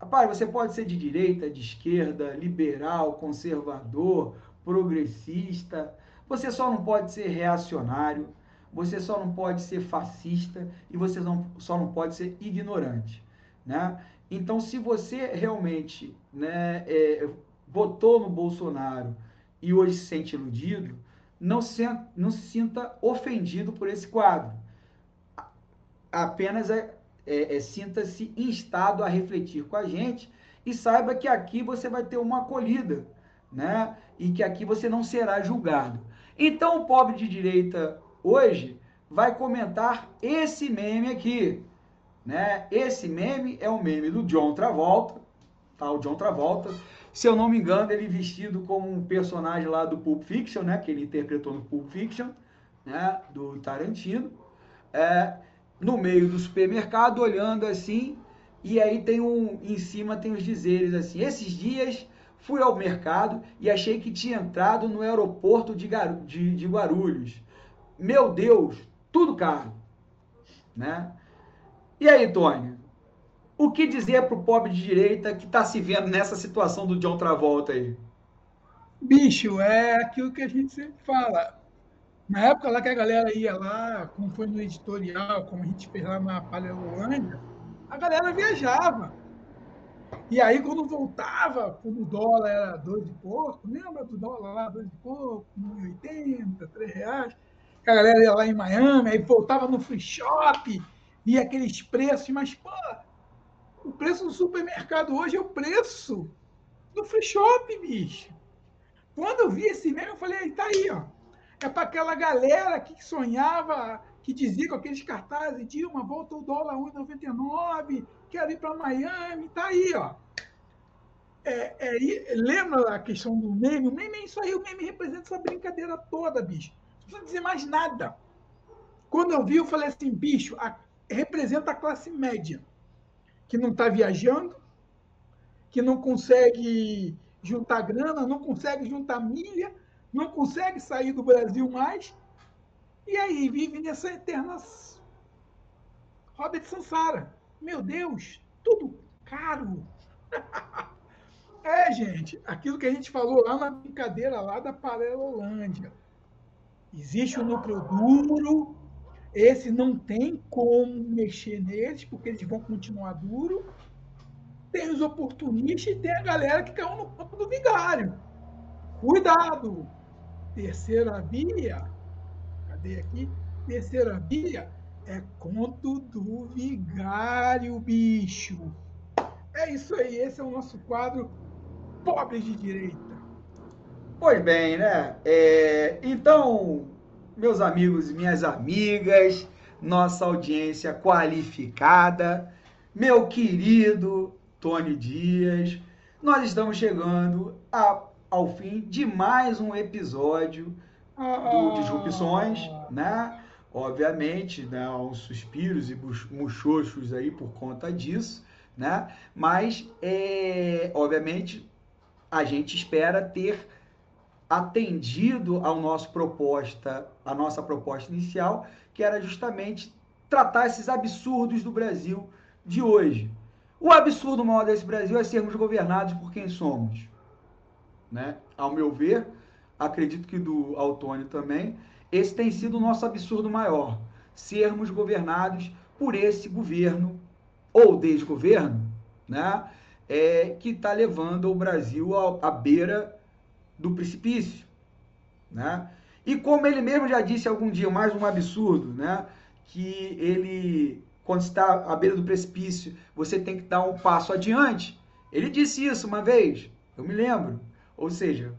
Rapaz, você pode ser de direita, de esquerda, liberal, conservador, progressista. Você só não pode ser reacionário, você só não pode ser fascista e você não, só não pode ser ignorante. Né? Então, se você realmente né, é, votou no Bolsonaro e hoje se sente iludido, não se, não se sinta ofendido por esse quadro. Apenas é, é, é, sinta-se instado a refletir com a gente e saiba que aqui você vai ter uma acolhida, né? E que aqui você não será julgado. Então, o pobre de direita hoje vai comentar esse meme aqui, né? Esse meme é o meme do John Travolta, tá? O John Travolta, se eu não me engano, ele vestido como um personagem lá do Pulp Fiction, né? Que ele interpretou no Pulp Fiction, né? Do Tarantino. É, no meio do supermercado, olhando assim, e aí tem um, em cima tem os dizeres assim, esses dias fui ao mercado e achei que tinha entrado no aeroporto de, Gar, de, de Guarulhos. Meu Deus, tudo caro, né? E aí, Tony, o que dizer para o pobre de direita que está se vendo nessa situação do John Travolta aí? Bicho, é aquilo que a gente sempre fala. Na época lá que a galera ia lá, como foi no editorial, como a gente fez lá na Paleolândia, a galera viajava. E aí, quando voltava, quando o dólar era dois e pouco, lembra do dólar lá, dois e pouco, 1,80, três reais? A galera ia lá em Miami, aí voltava no free shop, e aqueles preços, mas, pô, o preço do supermercado hoje é o preço do free shop, bicho. Quando eu vi esse meme, eu falei, tá aí, ó é para aquela galera que sonhava, que dizia com aqueles cartazes, Dilma, volta o dólar 1,99, quero ir para Miami, tá aí, ó. É, é, lembra a questão do meme? O meme é isso aí, o meme representa essa brincadeira toda, bicho. Não precisa dizer mais nada. Quando eu vi, eu falei assim, bicho, a, representa a classe média, que não está viajando, que não consegue juntar grana, não consegue juntar milha, não consegue sair do Brasil mais, e aí vive nessa eterna roda de Sansara. Meu Deus, tudo caro. *laughs* É, gente, aquilo que a gente falou lá na brincadeira lá da Paralelolândia. Existe o núcleo duro, esse não tem como mexer neles, porque eles vão continuar duro. Tem os oportunistas e tem a galera que caiu no campo do vigário. Cuidado! Terceira via, cadê aqui? Terceira via é conto do vigário, bicho. É isso aí, esse é o nosso quadro Pobres de Direita. Pois bem, né? É, então, meus amigos e minhas amigas, nossa audiência qualificada, meu querido Tony Dias, nós estamos chegando a, ao fim de mais um episódio do ah. Disrupções, né? Obviamente, né, uns suspiros e muxoxos aí por conta disso, né? Mas, é, obviamente, a gente espera ter atendido ao nosso proposta, a nossa proposta inicial, que era justamente tratar esses absurdos do Brasil de hoje. O absurdo maior desse Brasil é sermos governados por quem somos. Né? Ao meu ver, acredito que do Altônio também, esse tem sido o nosso absurdo maior. Sermos governados por esse governo ou desgoverno, né? É, que está levando o Brasil à beira do precipício, né? E como ele mesmo já disse algum dia, mais um absurdo, né? Que ele, quando está à beira do precipício, você tem que dar um passo adiante. Ele disse isso uma vez, eu me lembro. Ou seja,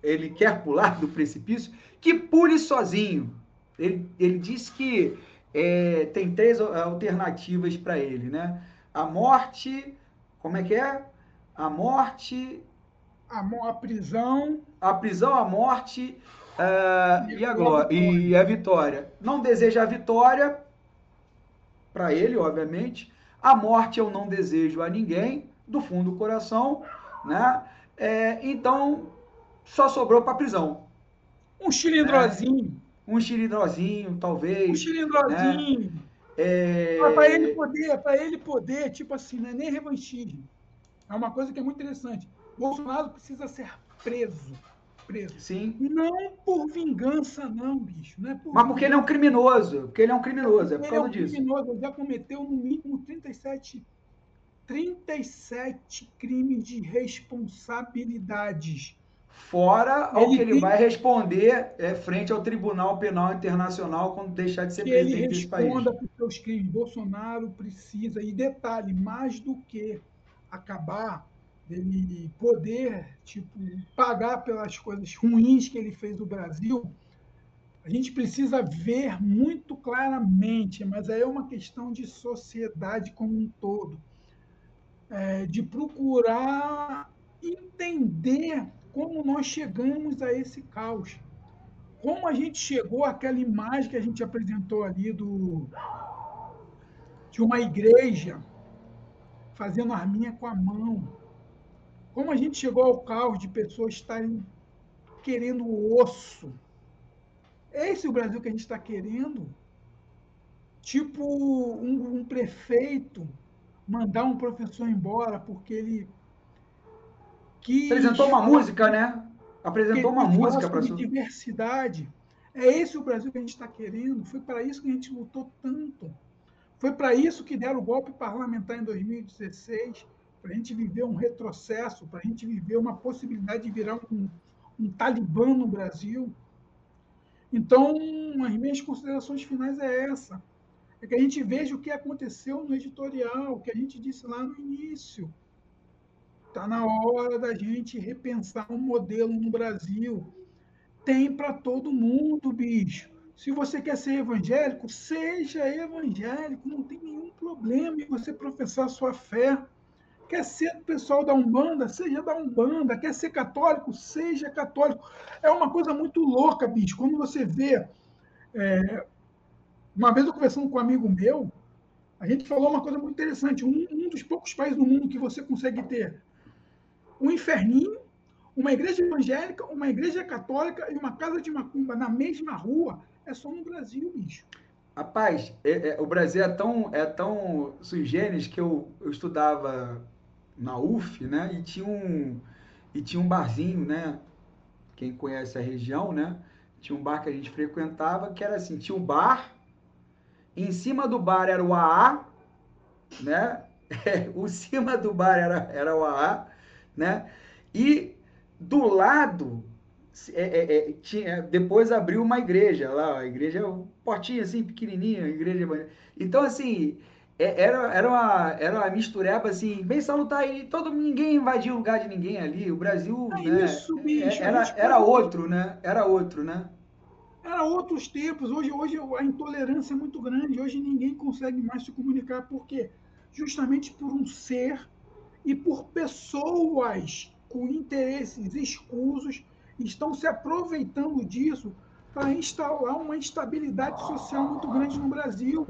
ele quer pular do precipício, que pule sozinho. Ele, ele disse que é, tem três alternativas para ele, né? A morte, como é que é? A morte, a, a prisão. A prisão, a morte uh, e, a glória, e a vitória. Não deseja a vitória, para ele, obviamente. A morte eu não desejo a ninguém, do fundo do coração, né? É, então, só sobrou para prisão. Um cilindrozinho. É, um cilindrozinho, talvez. Um cilindrozinho. Né? É... Para ele poder, para ele poder, tipo assim, não é nem revanchismo. É uma coisa que é muito interessante. Bolsonaro precisa ser preso. Preso. Sim. Não por vingança, não, bicho. Não é por Mas porque ele é um criminoso. Porque ele é um criminoso, é por causa ele é um disso. Criminoso, ele já cometeu no mínimo 37, 37 crimes de responsabilidades. Fora ele o que ele tem... vai responder é, frente ao Tribunal Penal Internacional quando deixar de ser que presidente desse país. Ele responda por seus crimes. Bolsonaro precisa, e detalhe, mais do que acabar ele poder tipo pagar pelas coisas ruins que ele fez no Brasil, a gente precisa ver muito claramente, mas aí é uma questão de sociedade como um todo, é, de procurar entender como nós chegamos a esse caos, como a gente chegou àquela imagem que a gente apresentou ali do de uma igreja fazendo arminha com a mão, como a gente chegou ao caos de pessoas estarem querendo osso. É esse o Brasil que a gente está querendo? Tipo um, um, prefeito mandar um professor embora porque ele quis... Apresentou uma música, né? Apresentou uma música para diversidade. É esse o Brasil que a gente está querendo. Foi para isso que a gente lutou tanto. Foi para isso que deram o golpe parlamentar em 2016 para a gente viver um retrocesso, para a gente viver uma possibilidade de virar um, um talibã no Brasil. Então, as minhas considerações finais é essa. É que a gente veja o que aconteceu no editorial, o que a gente disse lá no início. Está na hora da gente repensar um modelo no Brasil. Tem para todo mundo, bicho. Se você quer ser evangélico, seja evangélico, não tem nenhum problema em você professar sua fé. Quer ser pessoal da Umbanda? Seja da Umbanda. Quer ser católico? Seja católico. É uma coisa muito louca, bicho. Quando você vê. É... Uma vez eu conversando com um amigo meu, a gente falou uma coisa muito interessante. Um, um dos poucos países do mundo que você consegue ter um inferninho, uma igreja evangélica, uma igreja católica e uma casa de macumba na mesma rua é só no Brasil, bicho. Rapaz, é, é, o Brasil é tão, é tão sui generis que eu, eu estudava na UF, né? E tinha um, e tinha um barzinho, né? Quem conhece a região, né? Tinha um bar que a gente frequentava que era assim, tinha um bar, em cima do bar era o AA, né? *laughs* o cima do bar era, era o AA, né? E do lado é, é, é, tinha, depois abriu uma igreja lá, a igreja, um portinho assim, pequenininha, igreja. Então, assim, é, era, era, uma, era uma mistureba, assim, bem salutar, e todo, ninguém invadiu o lugar de ninguém ali, o Brasil, é né, isso, bicho, era, era outro, né, era outro, né. Era outros tempos, hoje, hoje a intolerância é muito grande, hoje ninguém consegue mais se comunicar, por quê? Justamente por um ser e por pessoas com interesses escusos estão se aproveitando disso para instalar uma instabilidade social muito grande no Brasil.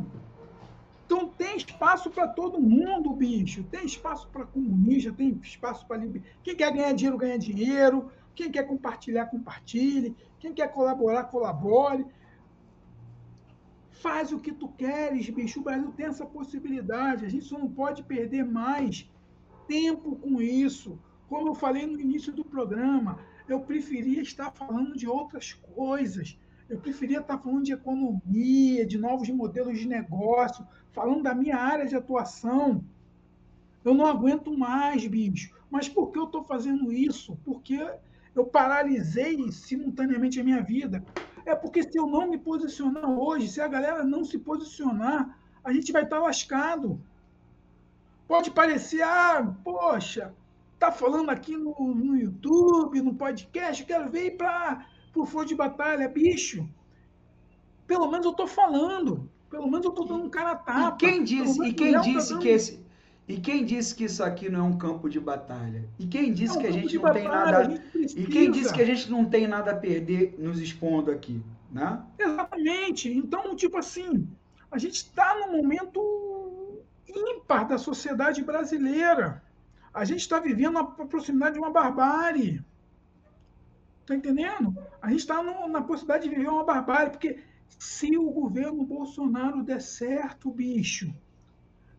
Então tem espaço para todo mundo, bicho. Tem espaço para comunista, tem espaço para quem quer ganhar dinheiro ganha dinheiro, quem quer compartilhar compartilhe, quem quer colaborar colabore. Faz o que tu queres, bicho. O Brasil tem essa possibilidade. A gente só não pode perder mais tempo com isso. Como eu falei no início do programa, eu preferia estar falando de outras coisas. Eu preferia estar falando de economia, de novos modelos de negócio, falando da minha área de atuação. Eu não aguento mais, bicho. Mas por que eu estou fazendo isso? Porque eu paralisei simultaneamente a minha vida. É porque se eu não me posicionar hoje, se a galera não se posicionar, a gente vai estar lascado. Pode parecer, ah, poxa, tá falando aqui no, no YouTube, no podcast, quero ver para o Flor de Batalha, bicho. Pelo menos eu tô falando. Pelo menos eu tô dando um cara tapa. E quem disse, e quem disse que esse e quem disse que isso aqui não é um campo de batalha? E quem disse é um que a gente não batalha, tem nada E quem disse que a gente não tem nada a perder nos expondo aqui, né? Exatamente. Então, tipo assim, a gente está num momento ímpar da sociedade brasileira. A gente está vivendo a proximidade de uma barbárie. Está entendendo? A gente está na possibilidade de viver uma barbárie, porque se o governo Bolsonaro der certo, bicho,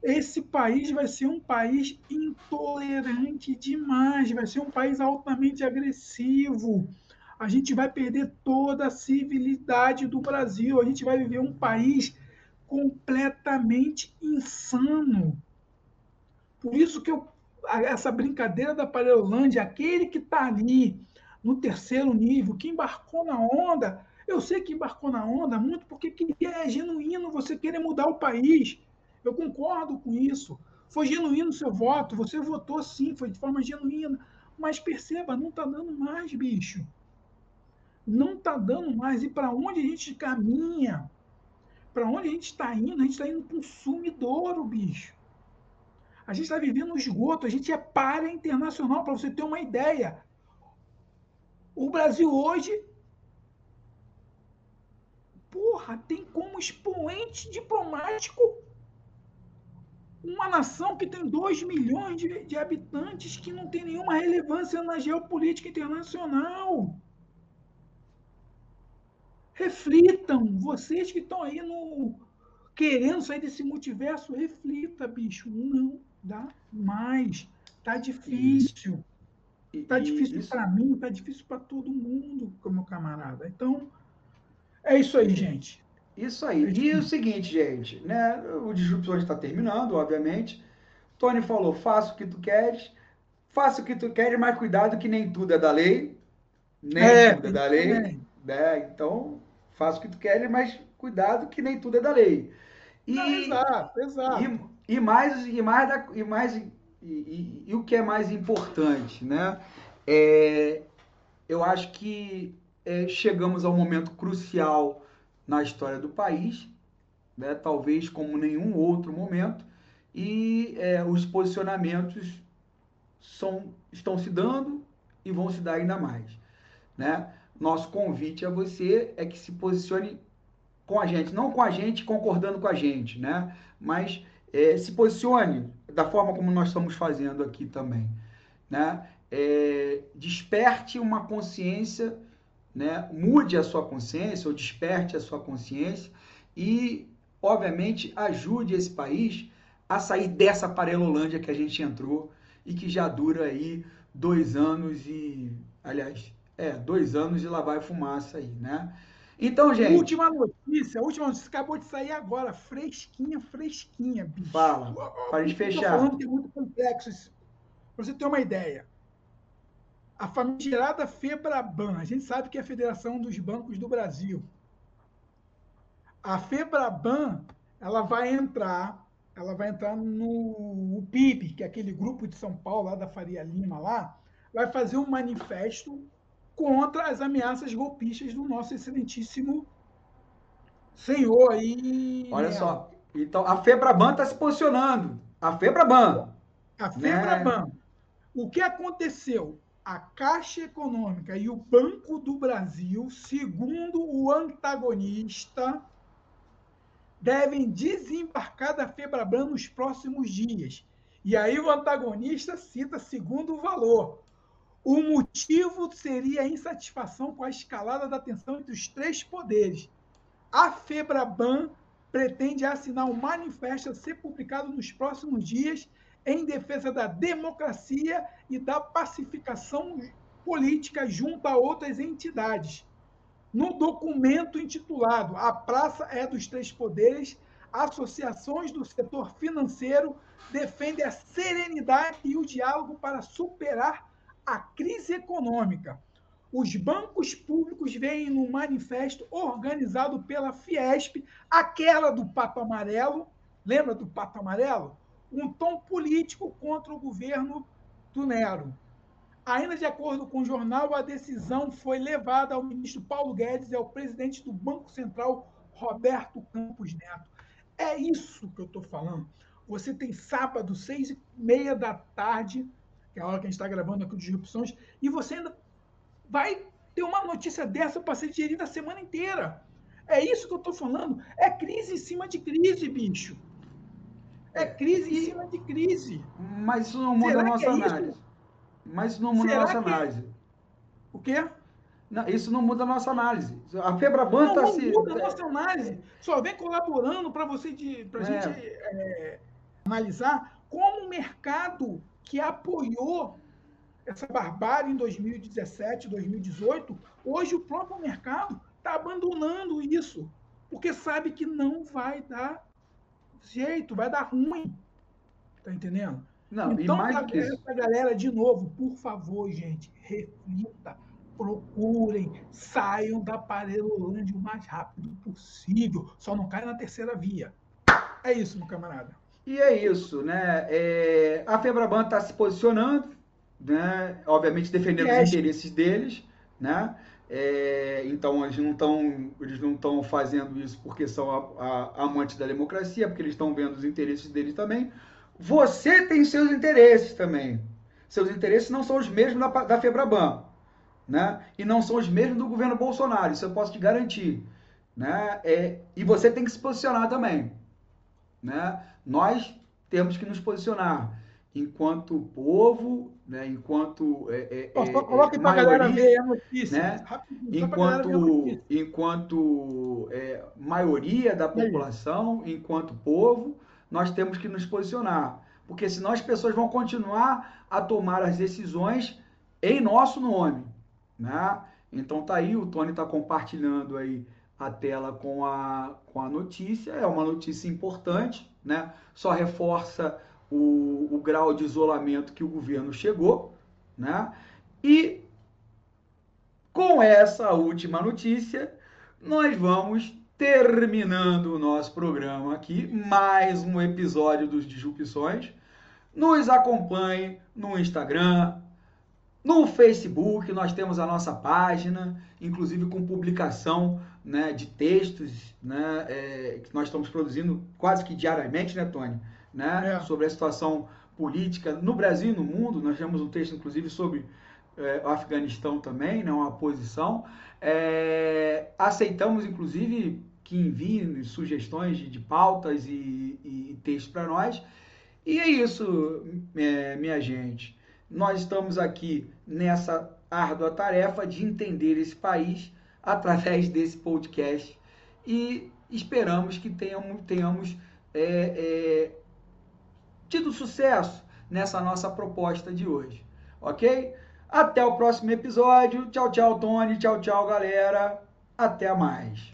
esse país vai ser um país intolerante demais, vai ser um país altamente agressivo. A gente vai perder toda a civilidade do Brasil, a gente vai viver um país completamente insano. Por isso que eu essa brincadeira da Parelândia, aquele que está ali no terceiro nível, que embarcou na onda, eu sei que embarcou na onda muito porque é genuíno você querer mudar o país. Eu concordo com isso. Foi genuíno o seu voto, você votou sim, foi de forma genuína. Mas perceba, não está dando mais, bicho. Não está dando mais. E para onde a gente caminha? Para onde a gente está indo? A gente está indo para um sumidouro, bicho. A gente está vivendo um esgoto, a gente é para internacional, para você ter uma ideia. O Brasil hoje, porra, tem como expoente diplomático uma nação que tem 2 milhões de, de, habitantes que não tem nenhuma relevância na geopolítica internacional. Reflitam, vocês que estão aí no querendo sair desse multiverso, reflita, bicho. Não dá mais. Tá difícil. Tá difícil para mim, tá difícil para todo mundo, meu camarada. Então, é isso aí, gente. Isso aí. É e o seguinte, gente, né? O Disrupção está terminando, obviamente. Tony falou: faça o que tu queres, faça o que tu queres, mas cuidado que nem tudo é da lei. Nem é, tudo é da lei. Né? Então, faça o que tu queres, mas cuidado que nem tudo é da lei. E, Não, exato, exato. E, e mais, e mais, da, e, mais e, e, e, o que é mais importante, né? É, eu acho que é, chegamos ao momento crucial na história do país, né? talvez como nenhum outro momento, e é, os posicionamentos são, estão se dando e vão se dar ainda mais. Né? Nosso convite a você é que se posicione com a gente, não com a gente concordando com a gente, né? mas é, se posicione da forma como nós estamos fazendo aqui também. Né? É, desperte uma consciência, né? mude a sua consciência ou desperte a sua consciência e, obviamente, ajude esse país a sair dessa parelolândia que a gente entrou e que já dura aí dois anos e, aliás, é, dois anos e lá vai fumaça aí, né? Então, gente. Última notícia, a última notícia acabou de sair agora, fresquinha, fresquinha, bicho. Fala, para a gente fechar. falando que é muito complexo Para você ter uma ideia. A famigerada FEBRABAN, a gente sabe que é a Federação dos Bancos do Brasil. A FEBRABAN, ela vai entrar, ela vai entrar no PIB, que é aquele grupo de São Paulo, lá da Faria Lima, lá, vai fazer um manifesto contra as ameaças golpistas do nosso excelentíssimo senhor aí. Olha só. Então, a Febraban está se posicionando. A Febraban. A Febraban. Né? O que aconteceu? A Caixa Econômica e o Banco do Brasil, segundo o antagonista, devem desembarcar da Febraban nos próximos dias. E aí o antagonista cita segundo o valor. O motivo seria a insatisfação com a escalada da tensão entre os três poderes. A FEBRABAN pretende assinar um manifesto a ser publicado nos próximos dias em defesa da democracia e da pacificação política junto a outras entidades. No documento intitulado A Praça é dos Três Poderes, associações do setor financeiro defendem a serenidade e o diálogo para superar a crise econômica. Os bancos públicos veem no manifesto organizado pela Fiesp, aquela do Pato Amarelo, lembra do Pato Amarelo? Um tom político contra o governo do Nero. Ainda de acordo com o jornal, a decisão foi levada ao ministro Paulo Guedes e ao presidente do Banco Central, Roberto Campos Neto. É isso que eu estou falando. Você tem sábado, seis e meia da tarde, que é a hora que a gente está gravando aqui o Disrupções, e você ainda vai ter uma notícia dessa para ser digerida a semana inteira. É isso que eu estou falando. É crise em cima de crise, bicho. É crise em cima de crise. Mas isso não muda Será a nossa é análise. Isso? Mas isso não muda Será a nossa que... análise. O quê? Não, isso não muda a nossa análise. A Febraban está se. Não muda a nossa análise. Só vem colaborando para você para a é. gente é, analisar como o mercado que apoiou essa barbárie em 2017, 2018, hoje o próprio mercado está abandonando isso, porque sabe que não vai dar jeito, vai dar ruim. Tá entendendo? Não, então, essa galera, de novo, por favor, gente, reflita, procurem, saiam da Parelolândia o mais rápido possível. Só não caia na terceira via. É isso, meu camarada. E é isso, né? É, a Febraban está se posicionando, né? Obviamente defendendo os interesses deles, né? É, então eles não estão eles não estão fazendo isso porque são a, a, amantes da democracia, porque eles estão vendo os interesses deles também. Você tem seus interesses também. Seus interesses não são os mesmos da, da Febraban, né? E não são os mesmos do governo Bolsonaro. Isso eu posso te garantir, né? É, e você tem que se posicionar também, né? nós temos que nos posicionar enquanto povo, né, enquanto é, é, só coloque para a galera ver a notícia, né, enquanto, enquanto é, maioria da população, enquanto povo, nós temos que nos posicionar, porque senão as pessoas vão continuar a tomar as decisões em nosso nome, né? Então tá aí, o Tony está compartilhando aí a tela com a, com a notícia, é uma notícia importante, né? Só reforça o, o grau de isolamento que o governo chegou, né? E com essa última notícia, nós vamos terminando o nosso programa aqui, mais um episódio dos Disrupções. Nos acompanhe no Instagram, no Facebook, nós temos a nossa página, inclusive com publicação né, de textos né, é, que nós estamos produzindo quase que diariamente, né, Tony? Né, é. Sobre a situação política no Brasil e no mundo. Nós temos um texto, inclusive, sobre é, o Afeganistão também, né, uma posição. É, aceitamos, inclusive, que enviem sugestões de, de pautas e, e textos para nós. E é isso, é, minha gente. Nós estamos aqui nessa árdua tarefa de entender esse país através desse podcast e esperamos que tenhamos, tenhamos é, é, tido sucesso nessa nossa proposta de hoje. Ok? Até o próximo episódio. Tchau, tchau, Tony. Tchau, tchau, galera. Até mais.